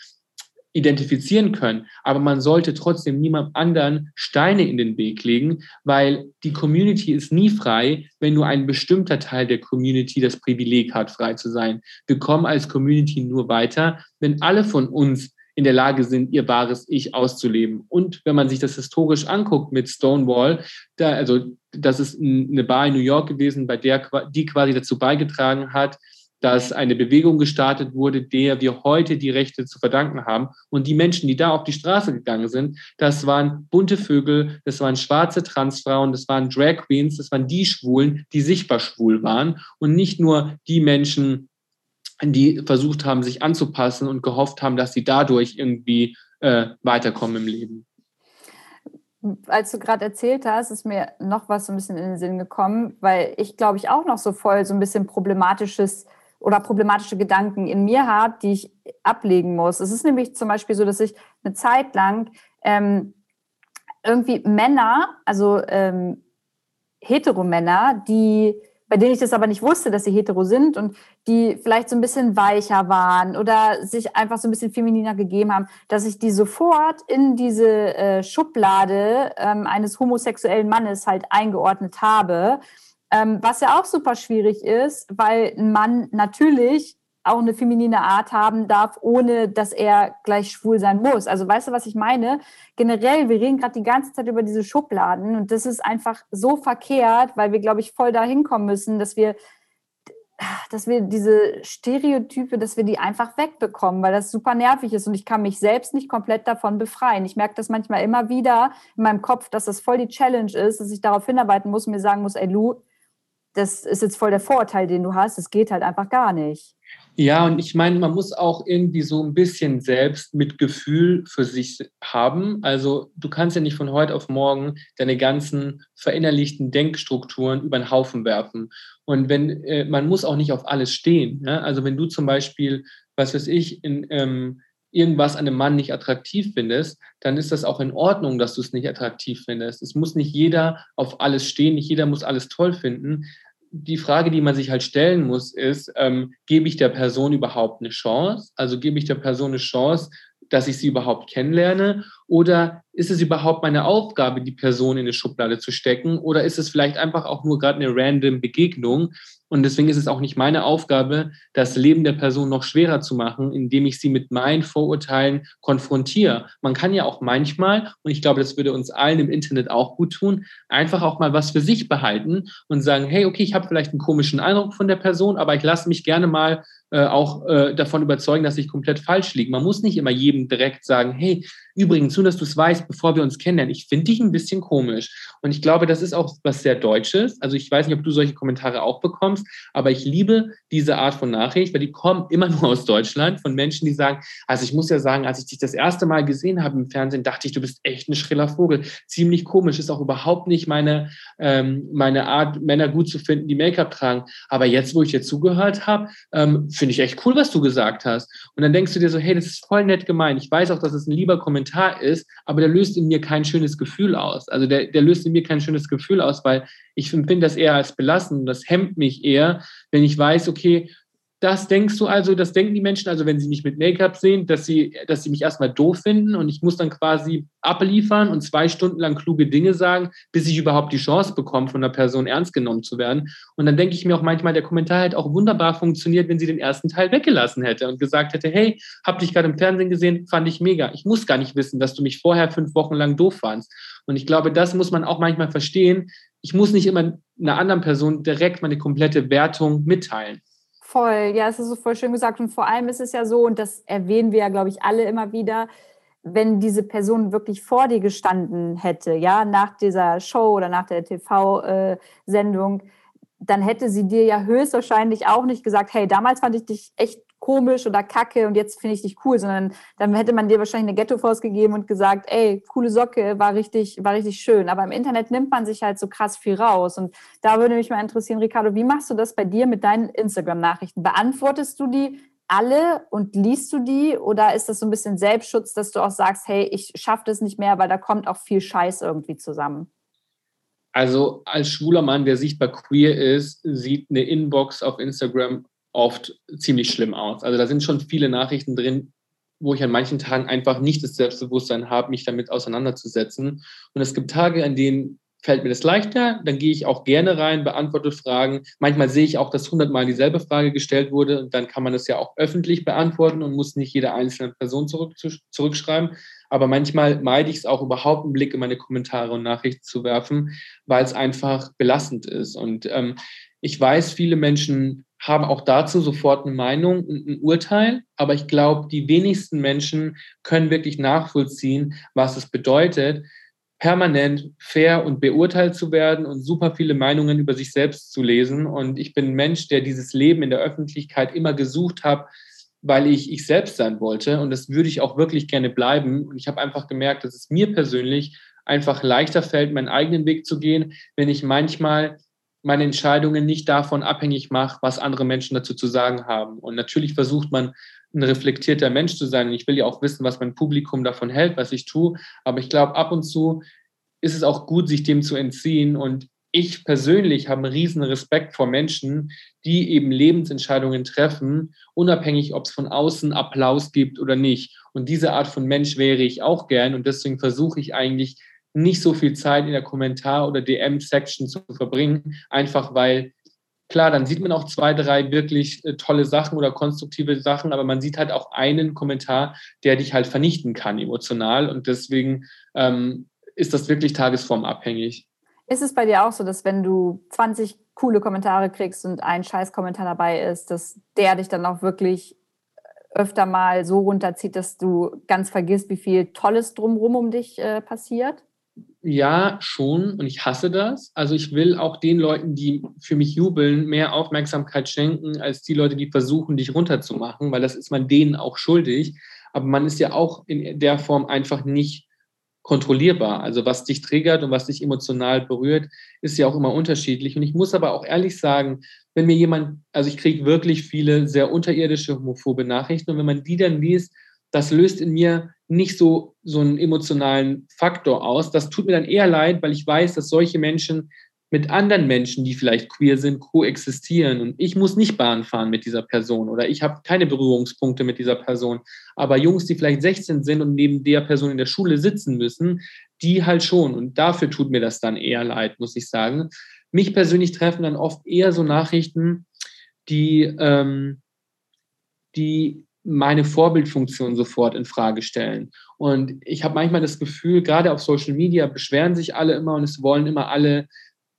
identifizieren können. Aber man sollte trotzdem niemand anderen Steine in den Weg legen, weil die Community ist nie frei, wenn nur ein bestimmter Teil der Community das Privileg hat, frei zu sein. Wir kommen als Community nur weiter, wenn alle von uns in der Lage sind, ihr wahres Ich auszuleben. Und wenn man sich das historisch anguckt mit Stonewall, da, also das ist eine Bar in New York gewesen, bei der die quasi dazu beigetragen hat, dass eine Bewegung gestartet wurde, der wir heute die Rechte zu verdanken haben. Und die Menschen, die da auf die Straße gegangen sind, das waren bunte Vögel, das waren schwarze Transfrauen, das waren Drag Queens, das waren die Schwulen, die sichtbar schwul waren und nicht nur die Menschen, die versucht haben, sich anzupassen und gehofft haben, dass sie dadurch irgendwie äh, weiterkommen im Leben. Als du gerade erzählt hast, ist mir noch was so ein bisschen in den Sinn gekommen, weil ich glaube ich auch noch so voll so ein bisschen problematisches oder problematische Gedanken in mir habe, die ich ablegen muss. Es ist nämlich zum Beispiel so, dass ich eine Zeit lang ähm, irgendwie Männer, also ähm, Heteromänner, die bei denen ich das aber nicht wusste, dass sie hetero sind und die vielleicht so ein bisschen weicher waren oder sich einfach so ein bisschen femininer gegeben haben, dass ich die sofort in diese äh, Schublade ähm, eines homosexuellen Mannes halt eingeordnet habe ähm, was ja auch super schwierig ist, weil ein Mann natürlich auch eine feminine Art haben darf, ohne dass er gleich schwul sein muss. Also weißt du, was ich meine? Generell, wir reden gerade die ganze Zeit über diese Schubladen und das ist einfach so verkehrt, weil wir, glaube ich, voll dahin kommen müssen, dass wir, dass wir diese Stereotype, dass wir die einfach wegbekommen, weil das super nervig ist und ich kann mich selbst nicht komplett davon befreien. Ich merke das manchmal immer wieder in meinem Kopf, dass das voll die Challenge ist, dass ich darauf hinarbeiten muss, mir sagen muss, ey Lu, das ist jetzt voll der Vorteil, den du hast. Es geht halt einfach gar nicht. Ja, und ich meine, man muss auch irgendwie so ein bisschen selbst mit Gefühl für sich haben. Also du kannst ja nicht von heute auf morgen deine ganzen verinnerlichten Denkstrukturen über den Haufen werfen. Und wenn äh, man muss auch nicht auf alles stehen. Ja? Also wenn du zum Beispiel, was weiß ich, in ähm, irgendwas an einem Mann nicht attraktiv findest, dann ist das auch in Ordnung, dass du es nicht attraktiv findest. Es muss nicht jeder auf alles stehen, nicht jeder muss alles toll finden die Frage, die man sich halt stellen muss, ist, ähm, gebe ich der Person überhaupt eine Chance? Also gebe ich der Person eine Chance, dass ich sie überhaupt kennenlerne? Oder ist es überhaupt meine Aufgabe, die Person in eine Schublade zu stecken? Oder ist es vielleicht einfach auch nur gerade eine random Begegnung, und deswegen ist es auch nicht meine Aufgabe, das Leben der Person noch schwerer zu machen, indem ich sie mit meinen Vorurteilen konfrontiere. Man kann ja auch manchmal, und ich glaube, das würde uns allen im Internet auch gut tun, einfach auch mal was für sich behalten und sagen, hey, okay, ich habe vielleicht einen komischen Eindruck von der Person, aber ich lasse mich gerne mal äh, auch äh, davon überzeugen, dass ich komplett falsch liege. Man muss nicht immer jedem direkt sagen, hey, übrigens, nur dass du es weißt, bevor wir uns kennenlernen, ich finde dich ein bisschen komisch. Und ich glaube, das ist auch was sehr Deutsches. Also ich weiß nicht, ob du solche Kommentare auch bekommst, aber ich liebe diese Art von Nachricht, weil die kommen immer nur aus Deutschland von Menschen, die sagen, also ich muss ja sagen, als ich dich das erste Mal gesehen habe im Fernsehen, dachte ich, du bist echt ein schriller Vogel. Ziemlich komisch, ist auch überhaupt nicht meine, ähm, meine Art, Männer gut zu finden, die Make-up tragen. Aber jetzt, wo ich dir zugehört habe, ähm, finde ich echt cool, was du gesagt hast. Und dann denkst du dir so, hey, das ist voll nett gemeint. Ich weiß auch, dass es ein lieber Kommentar ist, aber der löst in mir kein schönes Gefühl aus. Also der, der löst in mir kein schönes Gefühl aus, weil ich empfinde das eher als belastend. Das hemmt mich eher, wenn ich weiß, okay, das denkst du also, das denken die Menschen, also wenn sie mich mit Make-up sehen, dass sie, dass sie mich erstmal doof finden und ich muss dann quasi abliefern und zwei Stunden lang kluge Dinge sagen, bis ich überhaupt die Chance bekomme, von einer Person ernst genommen zu werden. Und dann denke ich mir auch manchmal, der Kommentar hätte auch wunderbar funktioniert, wenn sie den ersten Teil weggelassen hätte und gesagt hätte, hey, hab dich gerade im Fernsehen gesehen, fand ich mega. Ich muss gar nicht wissen, dass du mich vorher fünf Wochen lang doof fandst. Und ich glaube, das muss man auch manchmal verstehen. Ich muss nicht immer einer anderen Person direkt meine komplette Wertung mitteilen. Voll, ja, es ist so voll schön gesagt. Und vor allem ist es ja so, und das erwähnen wir ja, glaube ich, alle immer wieder, wenn diese Person wirklich vor dir gestanden hätte, ja, nach dieser Show oder nach der TV-Sendung, äh, dann hätte sie dir ja höchstwahrscheinlich auch nicht gesagt, hey, damals fand ich dich echt komisch oder kacke und jetzt finde ich dich cool, sondern dann hätte man dir wahrscheinlich eine Ghetto-Faust gegeben und gesagt, ey, coole Socke, war richtig, war richtig schön. Aber im Internet nimmt man sich halt so krass viel raus. Und da würde mich mal interessieren, Ricardo, wie machst du das bei dir mit deinen Instagram-Nachrichten? Beantwortest du die alle und liest du die oder ist das so ein bisschen Selbstschutz, dass du auch sagst, hey, ich schaffe das nicht mehr, weil da kommt auch viel Scheiß irgendwie zusammen? Also als schwuler Mann, der sichtbar queer ist, sieht eine Inbox auf Instagram oft ziemlich schlimm aus. Also da sind schon viele Nachrichten drin, wo ich an manchen Tagen einfach nicht das Selbstbewusstsein habe, mich damit auseinanderzusetzen. Und es gibt Tage, an denen fällt mir das leichter, dann gehe ich auch gerne rein, beantworte Fragen. Manchmal sehe ich auch, dass hundertmal dieselbe Frage gestellt wurde und dann kann man das ja auch öffentlich beantworten und muss nicht jede einzelne Person zurück, zurückschreiben. Aber manchmal meide ich es auch überhaupt einen Blick in meine Kommentare und Nachrichten zu werfen, weil es einfach belastend ist. Und ähm, ich weiß, viele Menschen haben auch dazu sofort eine Meinung und ein Urteil, aber ich glaube, die wenigsten Menschen können wirklich nachvollziehen, was es bedeutet, permanent fair und beurteilt zu werden und super viele Meinungen über sich selbst zu lesen. Und ich bin ein Mensch, der dieses Leben in der Öffentlichkeit immer gesucht hat, weil ich ich selbst sein wollte. Und das würde ich auch wirklich gerne bleiben. Und ich habe einfach gemerkt, dass es mir persönlich einfach leichter fällt, meinen eigenen Weg zu gehen, wenn ich manchmal meine Entscheidungen nicht davon abhängig mache, was andere Menschen dazu zu sagen haben. Und natürlich versucht man, ein reflektierter Mensch zu sein. Und ich will ja auch wissen, was mein Publikum davon hält, was ich tue. Aber ich glaube, ab und zu ist es auch gut, sich dem zu entziehen. Und ich persönlich habe einen riesen Respekt vor Menschen, die eben Lebensentscheidungen treffen, unabhängig, ob es von außen Applaus gibt oder nicht. Und diese Art von Mensch wäre ich auch gern. Und deswegen versuche ich eigentlich, nicht so viel Zeit in der Kommentar- oder DM-Section zu verbringen, einfach weil, klar, dann sieht man auch zwei, drei wirklich äh, tolle Sachen oder konstruktive Sachen, aber man sieht halt auch einen Kommentar, der dich halt vernichten kann emotional und deswegen ähm, ist das wirklich tagesformabhängig. Ist es bei dir auch so, dass wenn du 20 coole Kommentare kriegst und ein Scheiß-Kommentar dabei ist, dass der dich dann auch wirklich öfter mal so runterzieht, dass du ganz vergisst, wie viel Tolles drumherum um dich äh, passiert? Ja, schon. Und ich hasse das. Also ich will auch den Leuten, die für mich jubeln, mehr Aufmerksamkeit schenken, als die Leute, die versuchen, dich runterzumachen, weil das ist man denen auch schuldig. Aber man ist ja auch in der Form einfach nicht kontrollierbar. Also was dich triggert und was dich emotional berührt, ist ja auch immer unterschiedlich. Und ich muss aber auch ehrlich sagen, wenn mir jemand, also ich kriege wirklich viele sehr unterirdische homophobe Nachrichten und wenn man die dann liest, das löst in mir nicht so, so einen emotionalen Faktor aus. Das tut mir dann eher leid, weil ich weiß, dass solche Menschen mit anderen Menschen, die vielleicht queer sind, koexistieren. Und ich muss nicht Bahn fahren mit dieser Person oder ich habe keine Berührungspunkte mit dieser Person. Aber Jungs, die vielleicht 16 sind und neben der Person in der Schule sitzen müssen, die halt schon. Und dafür tut mir das dann eher leid, muss ich sagen. Mich persönlich treffen dann oft eher so Nachrichten, die, ähm, die meine Vorbildfunktion sofort in Frage stellen. Und ich habe manchmal das Gefühl, gerade auf Social Media beschweren sich alle immer und es wollen immer alle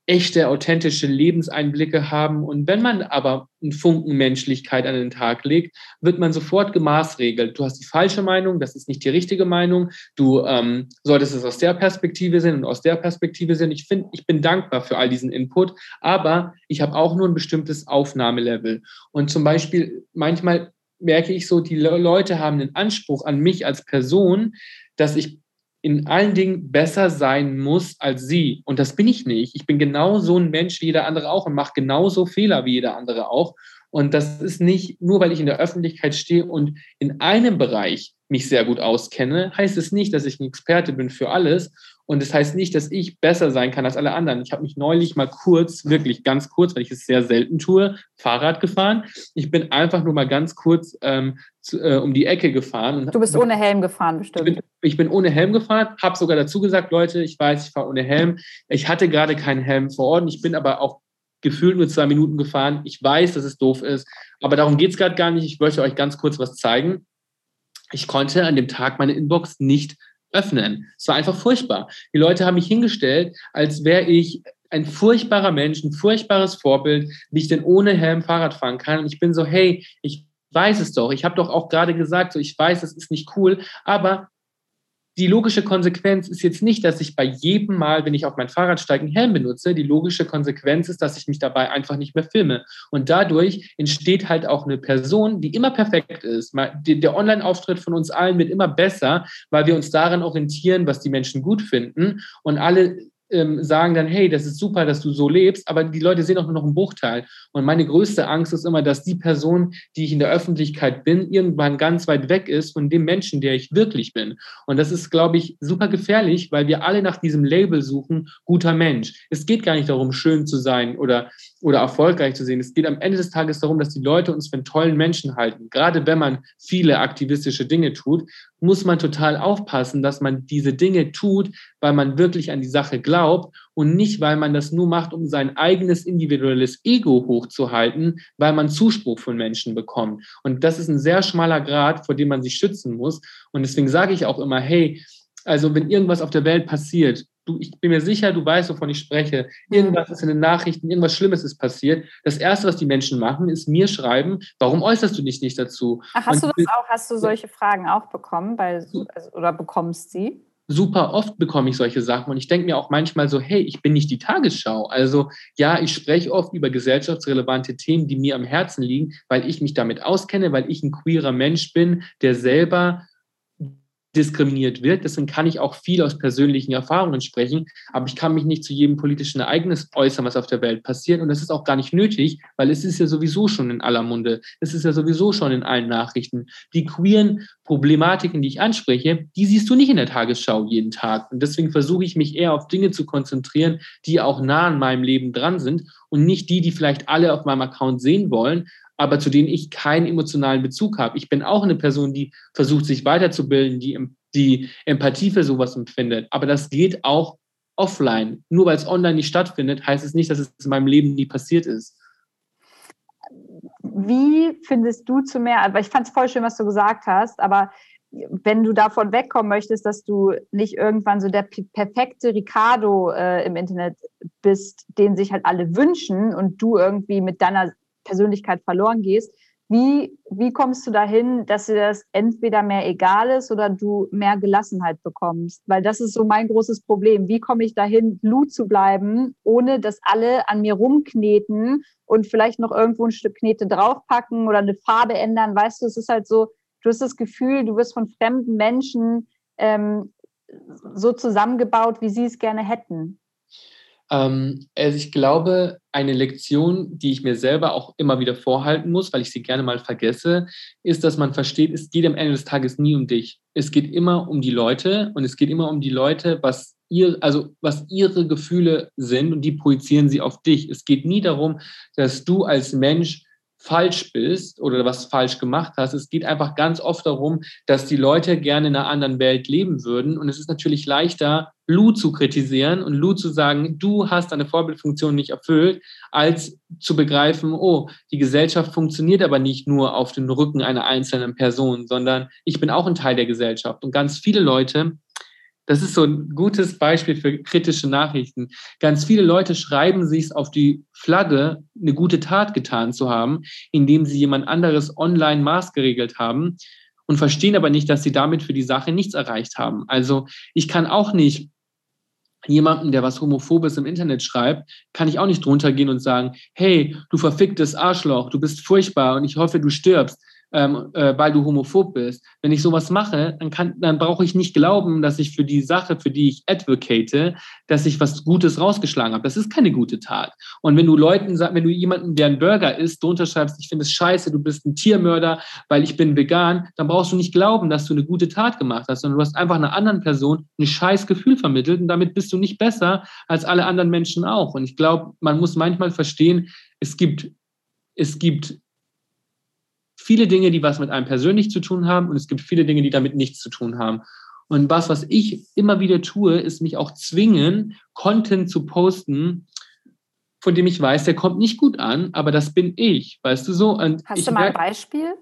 echte, authentische Lebenseinblicke haben. Und wenn man aber einen Funken Menschlichkeit an den Tag legt, wird man sofort gemaßregelt. Du hast die falsche Meinung, das ist nicht die richtige Meinung. Du ähm, solltest es aus der Perspektive sehen und aus der Perspektive sehen. Ich finde, ich bin dankbar für all diesen Input, aber ich habe auch nur ein bestimmtes Aufnahmelevel. Und zum Beispiel manchmal merke ich so, die Leute haben den Anspruch an mich als Person, dass ich in allen Dingen besser sein muss als sie. Und das bin ich nicht. Ich bin genau so ein Mensch wie jeder andere auch und mache genauso Fehler wie jeder andere auch. Und das ist nicht nur, weil ich in der Öffentlichkeit stehe und in einem Bereich mich sehr gut auskenne, heißt es nicht, dass ich ein Experte bin für alles. Und das heißt nicht, dass ich besser sein kann als alle anderen. Ich habe mich neulich mal kurz, wirklich ganz kurz, weil ich es sehr selten tue, Fahrrad gefahren. Ich bin einfach nur mal ganz kurz ähm, zu, äh, um die Ecke gefahren. Du bist ohne Helm gefahren, bestimmt. Ich bin, ich bin ohne Helm gefahren, habe sogar dazu gesagt, Leute, ich weiß, ich fahre ohne Helm. Ich hatte gerade keinen Helm vor Ort. Ich bin aber auch gefühlt nur zwei Minuten gefahren. Ich weiß, dass es doof ist, aber darum geht es gerade gar nicht. Ich möchte euch ganz kurz was zeigen. Ich konnte an dem Tag meine Inbox nicht öffnen. Es war einfach furchtbar. Die Leute haben mich hingestellt, als wäre ich ein furchtbarer Mensch, ein furchtbares Vorbild, wie ich denn ohne Helm Fahrrad fahren kann. Und ich bin so, hey, ich weiß es doch. Ich habe doch auch gerade gesagt, so ich weiß, das ist nicht cool, aber die logische Konsequenz ist jetzt nicht, dass ich bei jedem Mal, wenn ich auf mein Fahrrad steige, einen Helm benutze. Die logische Konsequenz ist, dass ich mich dabei einfach nicht mehr filme. Und dadurch entsteht halt auch eine Person, die immer perfekt ist. Der Online-Auftritt von uns allen wird immer besser, weil wir uns daran orientieren, was die Menschen gut finden. Und alle ähm, sagen dann, hey, das ist super, dass du so lebst, aber die Leute sehen auch nur noch einen Bruchteil. Und meine größte Angst ist immer, dass die Person, die ich in der Öffentlichkeit bin, irgendwann ganz weit weg ist von dem Menschen, der ich wirklich bin. Und das ist, glaube ich, super gefährlich, weil wir alle nach diesem Label suchen, guter Mensch. Es geht gar nicht darum, schön zu sein oder, oder erfolgreich zu sehen. Es geht am Ende des Tages darum, dass die Leute uns für einen tollen Menschen halten. Gerade wenn man viele aktivistische Dinge tut, muss man total aufpassen, dass man diese Dinge tut, weil man wirklich an die Sache glaubt und nicht, weil man das nur macht, um sein eigenes individuelles Ego hochzuhalten, weil man Zuspruch von Menschen bekommt. Und das ist ein sehr schmaler Grad, vor dem man sich schützen muss. Und deswegen sage ich auch immer, hey, also wenn irgendwas auf der Welt passiert, du, ich bin mir sicher, du weißt, wovon ich spreche. Irgendwas ist in den Nachrichten, irgendwas Schlimmes ist passiert. Das Erste, was die Menschen machen, ist mir schreiben, warum äußerst du dich nicht dazu? Ach, hast Und, du das auch, hast du solche Fragen auch bekommen bei, also, oder bekommst sie? super oft bekomme ich solche Sachen und ich denke mir auch manchmal so, hey, ich bin nicht die Tagesschau. Also ja, ich spreche oft über gesellschaftsrelevante Themen, die mir am Herzen liegen, weil ich mich damit auskenne, weil ich ein queerer Mensch bin, der selber diskriminiert wird. Deswegen kann ich auch viel aus persönlichen Erfahrungen sprechen, aber ich kann mich nicht zu jedem politischen Ereignis äußern, was auf der Welt passiert. Und das ist auch gar nicht nötig, weil es ist ja sowieso schon in aller Munde. Es ist ja sowieso schon in allen Nachrichten. Die queeren Problematiken, die ich anspreche, die siehst du nicht in der Tagesschau jeden Tag. Und deswegen versuche ich mich eher auf Dinge zu konzentrieren, die auch nah an meinem Leben dran sind und nicht die, die vielleicht alle auf meinem Account sehen wollen, aber zu denen ich keinen emotionalen Bezug habe. Ich bin auch eine Person, die versucht, sich weiterzubilden, die, die Empathie für sowas empfindet. Aber das geht auch offline. Nur weil es online nicht stattfindet, heißt es nicht, dass es in meinem Leben nie passiert ist. Wie findest du zu mehr, weil ich fand es voll schön, was du gesagt hast, aber wenn du davon wegkommen möchtest, dass du nicht irgendwann so der perfekte Ricardo äh, im Internet bist, den sich halt alle wünschen und du irgendwie mit deiner Persönlichkeit verloren gehst. Wie, wie kommst du dahin, dass dir das entweder mehr egal ist oder du mehr Gelassenheit bekommst? Weil das ist so mein großes Problem. Wie komme ich dahin, Lu zu bleiben, ohne dass alle an mir rumkneten und vielleicht noch irgendwo ein Stück Knete draufpacken oder eine Farbe ändern? Weißt du, es ist halt so, du hast das Gefühl, du wirst von fremden Menschen ähm, so zusammengebaut, wie sie es gerne hätten. Ähm, also ich glaube, eine Lektion, die ich mir selber auch immer wieder vorhalten muss, weil ich sie gerne mal vergesse, ist, dass man versteht, es geht am Ende des Tages nie um dich. Es geht immer um die Leute und es geht immer um die Leute, was ihr, also was ihre Gefühle sind und die projizieren sie auf dich. Es geht nie darum, dass du als Mensch falsch bist oder was falsch gemacht hast. Es geht einfach ganz oft darum, dass die Leute gerne in einer anderen Welt leben würden. Und es ist natürlich leichter, Lou zu kritisieren und Lou zu sagen, du hast deine Vorbildfunktion nicht erfüllt, als zu begreifen, oh, die Gesellschaft funktioniert aber nicht nur auf dem Rücken einer einzelnen Person, sondern ich bin auch ein Teil der Gesellschaft. Und ganz viele Leute das ist so ein gutes Beispiel für kritische Nachrichten. Ganz viele Leute schreiben sich auf die Flagge, eine gute Tat getan zu haben, indem sie jemand anderes online maßgeregelt haben und verstehen aber nicht, dass sie damit für die Sache nichts erreicht haben. Also ich kann auch nicht jemanden, der was Homophobes im Internet schreibt, kann ich auch nicht drunter gehen und sagen, hey, du verficktes Arschloch, du bist furchtbar und ich hoffe, du stirbst ähm, äh, weil du homophob bist. Wenn ich sowas mache, dann, kann, dann brauche ich nicht glauben, dass ich für die Sache, für die ich advocate, dass ich was Gutes rausgeschlagen habe. Das ist keine gute Tat. Und wenn du Leuten sagst, wenn du jemanden, der einen Burger isst, drunter schreibst, ich finde es scheiße, du bist ein Tiermörder, weil ich bin vegan, dann brauchst du nicht glauben, dass du eine gute Tat gemacht hast, sondern du hast einfach einer anderen Person ein scheiß Gefühl vermittelt und damit bist du nicht besser als alle anderen Menschen auch. Und ich glaube, man muss manchmal verstehen, es gibt, es gibt viele Dinge, die was mit einem persönlich zu tun haben und es gibt viele Dinge, die damit nichts zu tun haben. Und was, was ich immer wieder tue, ist mich auch zwingen, Content zu posten, von dem ich weiß, der kommt nicht gut an, aber das bin ich, weißt du so? Und Hast du mal ein Beispiel?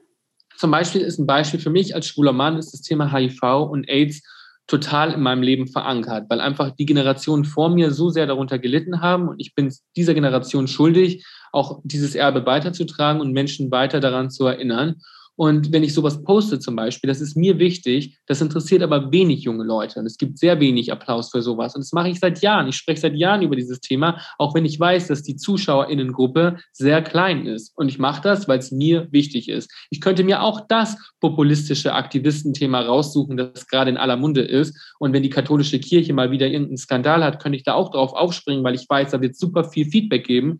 Zum Beispiel ist ein Beispiel für mich als schwuler Mann ist das Thema HIV und AIDS total in meinem Leben verankert, weil einfach die Generationen vor mir so sehr darunter gelitten haben und ich bin dieser Generation schuldig, auch dieses Erbe weiterzutragen und Menschen weiter daran zu erinnern. Und wenn ich sowas poste zum Beispiel, das ist mir wichtig, das interessiert aber wenig junge Leute. Und es gibt sehr wenig Applaus für sowas. Und das mache ich seit Jahren. Ich spreche seit Jahren über dieses Thema, auch wenn ich weiß, dass die Zuschauerinnengruppe sehr klein ist. Und ich mache das, weil es mir wichtig ist. Ich könnte mir auch das populistische Aktivistenthema raussuchen, das gerade in aller Munde ist. Und wenn die katholische Kirche mal wieder irgendeinen Skandal hat, könnte ich da auch drauf aufspringen, weil ich weiß, da wird super viel Feedback geben.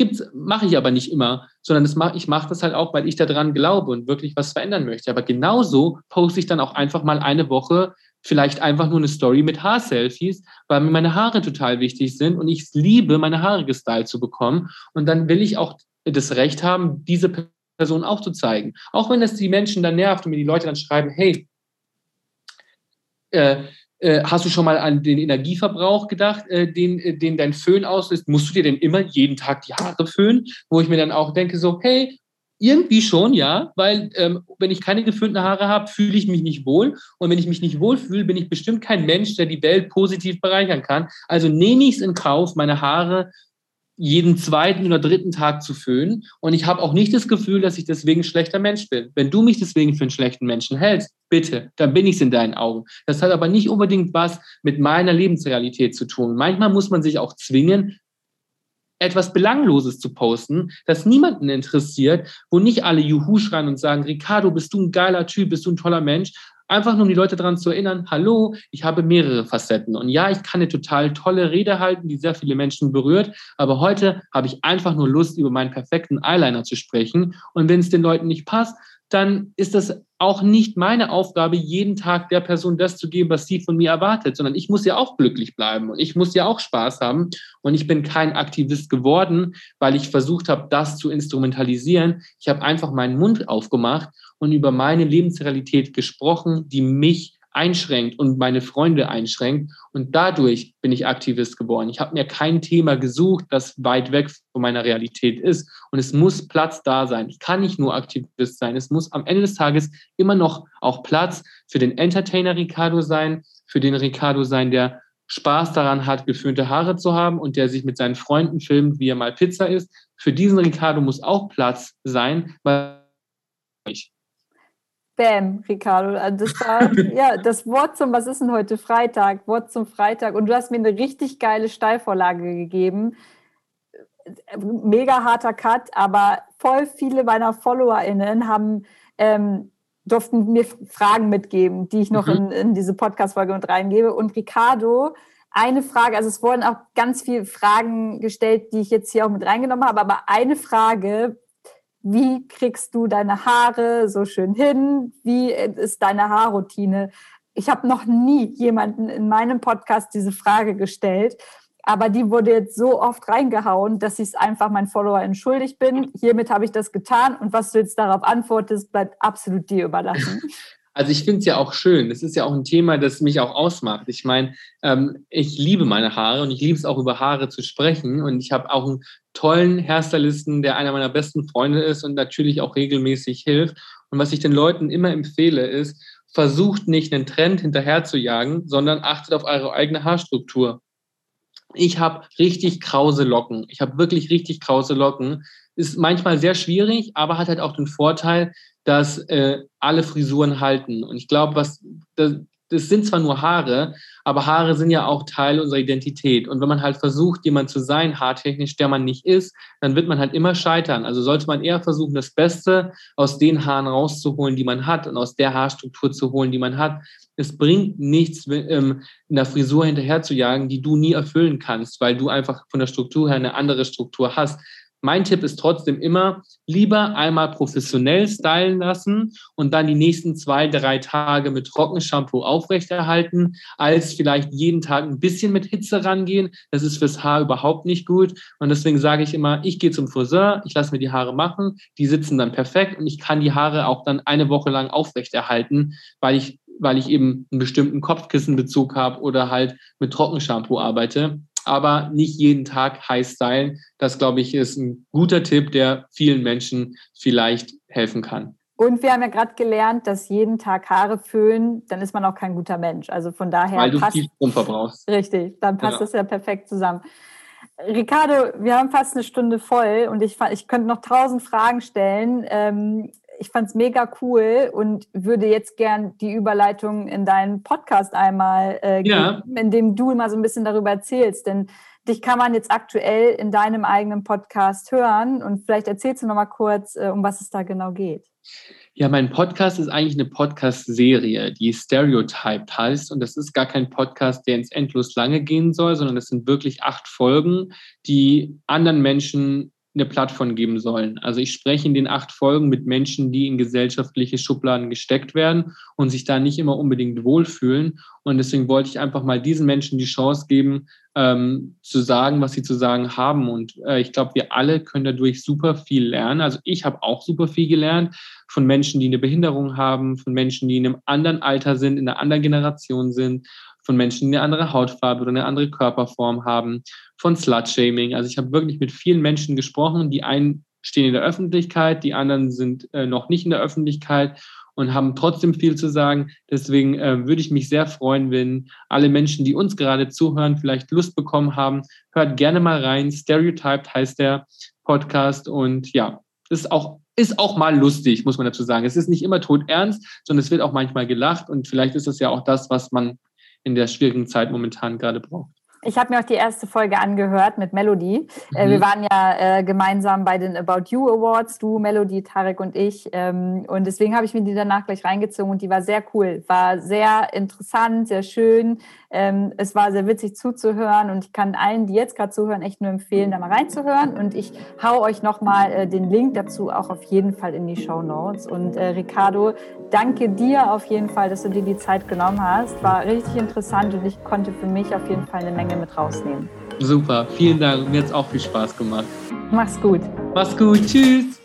Gibt's, mache ich aber nicht immer, sondern das mach, ich mache das halt auch, weil ich daran glaube und wirklich was verändern möchte. Aber genauso poste ich dann auch einfach mal eine Woche vielleicht einfach nur eine Story mit Haarselfies, weil mir meine Haare total wichtig sind und ich liebe, meine Haare gestylt zu bekommen. Und dann will ich auch das Recht haben, diese Person auch zu zeigen. Auch wenn das die Menschen dann nervt und mir die Leute dann schreiben, hey, äh, hast du schon mal an den Energieverbrauch gedacht, äh, den, äh, den dein Föhn auslöst? Musst du dir denn immer jeden Tag die Haare föhnen? Wo ich mir dann auch denke, so, hey, irgendwie schon, ja, weil ähm, wenn ich keine geföhnten Haare habe, fühle ich mich nicht wohl. Und wenn ich mich nicht wohl fühle, bin ich bestimmt kein Mensch, der die Welt positiv bereichern kann. Also nehme ich es in Kauf, meine Haare jeden zweiten oder dritten Tag zu föhnen. Und ich habe auch nicht das Gefühl, dass ich deswegen ein schlechter Mensch bin. Wenn du mich deswegen für einen schlechten Menschen hältst, bitte, dann bin ich es in deinen Augen. Das hat aber nicht unbedingt was mit meiner Lebensrealität zu tun. Manchmal muss man sich auch zwingen, etwas Belangloses zu posten, das niemanden interessiert, wo nicht alle Juhu schreien und sagen, Ricardo, bist du ein geiler Typ, bist du ein toller Mensch, Einfach nur um die Leute daran zu erinnern, hallo, ich habe mehrere Facetten. Und ja, ich kann eine total tolle Rede halten, die sehr viele Menschen berührt. Aber heute habe ich einfach nur Lust, über meinen perfekten Eyeliner zu sprechen. Und wenn es den Leuten nicht passt, dann ist das auch nicht meine Aufgabe, jeden Tag der Person das zu geben, was sie von mir erwartet, sondern ich muss ja auch glücklich bleiben und ich muss ja auch Spaß haben. Und ich bin kein Aktivist geworden, weil ich versucht habe, das zu instrumentalisieren. Ich habe einfach meinen Mund aufgemacht und über meine Lebensrealität gesprochen, die mich einschränkt und meine Freunde einschränkt. Und dadurch bin ich Aktivist geworden. Ich habe mir kein Thema gesucht, das weit weg von meiner Realität ist. Und es muss Platz da sein. Ich kann nicht nur Aktivist sein. Es muss am Ende des Tages immer noch auch Platz für den Entertainer Ricardo sein, für den Ricardo sein, der Spaß daran hat, geföhnte Haare zu haben und der sich mit seinen Freunden filmt, wie er mal Pizza isst. Für diesen Ricardo muss auch Platz sein, weil ich Bam, Ricardo. Also das war ja das Wort zum, was ist denn heute Freitag? Wort zum Freitag. Und du hast mir eine richtig geile Steilvorlage gegeben. Mega harter Cut, aber voll viele meiner FollowerInnen haben ähm, durften mir Fragen mitgeben, die ich noch mhm. in, in diese Podcast-Folge mit reingebe. Und Ricardo, eine Frage, also es wurden auch ganz viele Fragen gestellt, die ich jetzt hier auch mit reingenommen habe, aber eine Frage wie kriegst du deine Haare so schön hin? Wie ist deine Haarroutine? Ich habe noch nie jemanden in meinem Podcast diese Frage gestellt, aber die wurde jetzt so oft reingehauen, dass ich es einfach meinen Follower entschuldigt bin. Hiermit habe ich das getan und was du jetzt darauf antwortest, bleibt absolut dir überlassen. Also ich finde es ja auch schön. Das ist ja auch ein Thema, das mich auch ausmacht. Ich meine, ähm, ich liebe meine Haare und ich liebe es auch über Haare zu sprechen. Und ich habe auch einen tollen Hairstylisten, der einer meiner besten Freunde ist und natürlich auch regelmäßig hilft. Und was ich den Leuten immer empfehle, ist, versucht nicht einen Trend hinterher zu jagen, sondern achtet auf eure eigene Haarstruktur. Ich habe richtig krause Locken. Ich habe wirklich richtig krause Locken. Ist manchmal sehr schwierig, aber hat halt auch den Vorteil, dass äh, alle Frisuren halten. Und ich glaube, was das, das sind zwar nur Haare, aber Haare sind ja auch Teil unserer Identität. Und wenn man halt versucht, jemand zu sein, haartechnisch, der man nicht ist, dann wird man halt immer scheitern. Also sollte man eher versuchen, das Beste aus den Haaren rauszuholen, die man hat und aus der Haarstruktur zu holen, die man hat. Es bringt nichts, ähm, in der Frisur hinterher zu jagen, die du nie erfüllen kannst, weil du einfach von der Struktur her eine andere Struktur hast. Mein Tipp ist trotzdem immer, lieber einmal professionell stylen lassen und dann die nächsten zwei, drei Tage mit Trockenshampoo aufrechterhalten, als vielleicht jeden Tag ein bisschen mit Hitze rangehen. Das ist fürs Haar überhaupt nicht gut. Und deswegen sage ich immer, ich gehe zum Friseur, ich lasse mir die Haare machen, die sitzen dann perfekt und ich kann die Haare auch dann eine Woche lang aufrechterhalten, weil ich weil ich eben einen bestimmten Kopfkissenbezug habe oder halt mit Trockenshampoo arbeite aber nicht jeden Tag heiß stylen. Das, glaube ich, ist ein guter Tipp, der vielen Menschen vielleicht helfen kann. Und wir haben ja gerade gelernt, dass jeden Tag Haare föhnen, dann ist man auch kein guter Mensch. Also von daher. Weil du passt, viel Strom verbrauchst. Richtig, dann passt ja. das ja perfekt zusammen. Ricardo, wir haben fast eine Stunde voll und ich, ich könnte noch tausend Fragen stellen. Ähm, ich fand es mega cool und würde jetzt gern die Überleitung in deinen Podcast einmal äh, ja. geben, in dem du immer so ein bisschen darüber erzählst. Denn dich kann man jetzt aktuell in deinem eigenen Podcast hören und vielleicht erzählst du noch mal kurz, äh, um was es da genau geht. Ja, mein Podcast ist eigentlich eine Podcast-Serie, die Stereotyped heißt. Und das ist gar kein Podcast, der ins Endlos lange gehen soll, sondern es sind wirklich acht Folgen, die anderen Menschen eine Plattform geben sollen. Also ich spreche in den acht Folgen mit Menschen, die in gesellschaftliche Schubladen gesteckt werden und sich da nicht immer unbedingt wohlfühlen. Und deswegen wollte ich einfach mal diesen Menschen die Chance geben, ähm, zu sagen, was sie zu sagen haben. Und äh, ich glaube, wir alle können dadurch super viel lernen. Also ich habe auch super viel gelernt von Menschen, die eine Behinderung haben, von Menschen, die in einem anderen Alter sind, in einer anderen Generation sind von Menschen, die eine andere Hautfarbe oder eine andere Körperform haben, von Slut-Shaming. Also ich habe wirklich mit vielen Menschen gesprochen, die einen stehen in der Öffentlichkeit, die anderen sind äh, noch nicht in der Öffentlichkeit und haben trotzdem viel zu sagen. Deswegen äh, würde ich mich sehr freuen, wenn alle Menschen, die uns gerade zuhören, vielleicht Lust bekommen haben. Hört gerne mal rein. Stereotyped heißt der Podcast und ja, ist auch ist auch mal lustig, muss man dazu sagen. Es ist nicht immer tot ernst, sondern es wird auch manchmal gelacht und vielleicht ist das ja auch das, was man in der schwierigen Zeit momentan gerade braucht. Ich habe mir auch die erste Folge angehört mit Melody. Äh, mhm. wir waren ja äh, gemeinsam bei den About You Awards, du, Melody, Tarek und ich. Ähm, und deswegen habe ich mir die danach gleich reingezogen und die war sehr cool. War sehr interessant, sehr schön. Ähm, es war sehr witzig zuzuhören und ich kann allen, die jetzt gerade zuhören, echt nur empfehlen, da mal reinzuhören. Und ich hau euch nochmal äh, den Link dazu auch auf jeden Fall in die Show Notes. Und äh, Ricardo, danke dir auf jeden Fall, dass du dir die Zeit genommen hast. War richtig interessant und ich konnte für mich auf jeden Fall eine Menge mit rausnehmen. Super, vielen Dank. Mir hat es auch viel Spaß gemacht. Mach's gut. Mach's gut. Tschüss.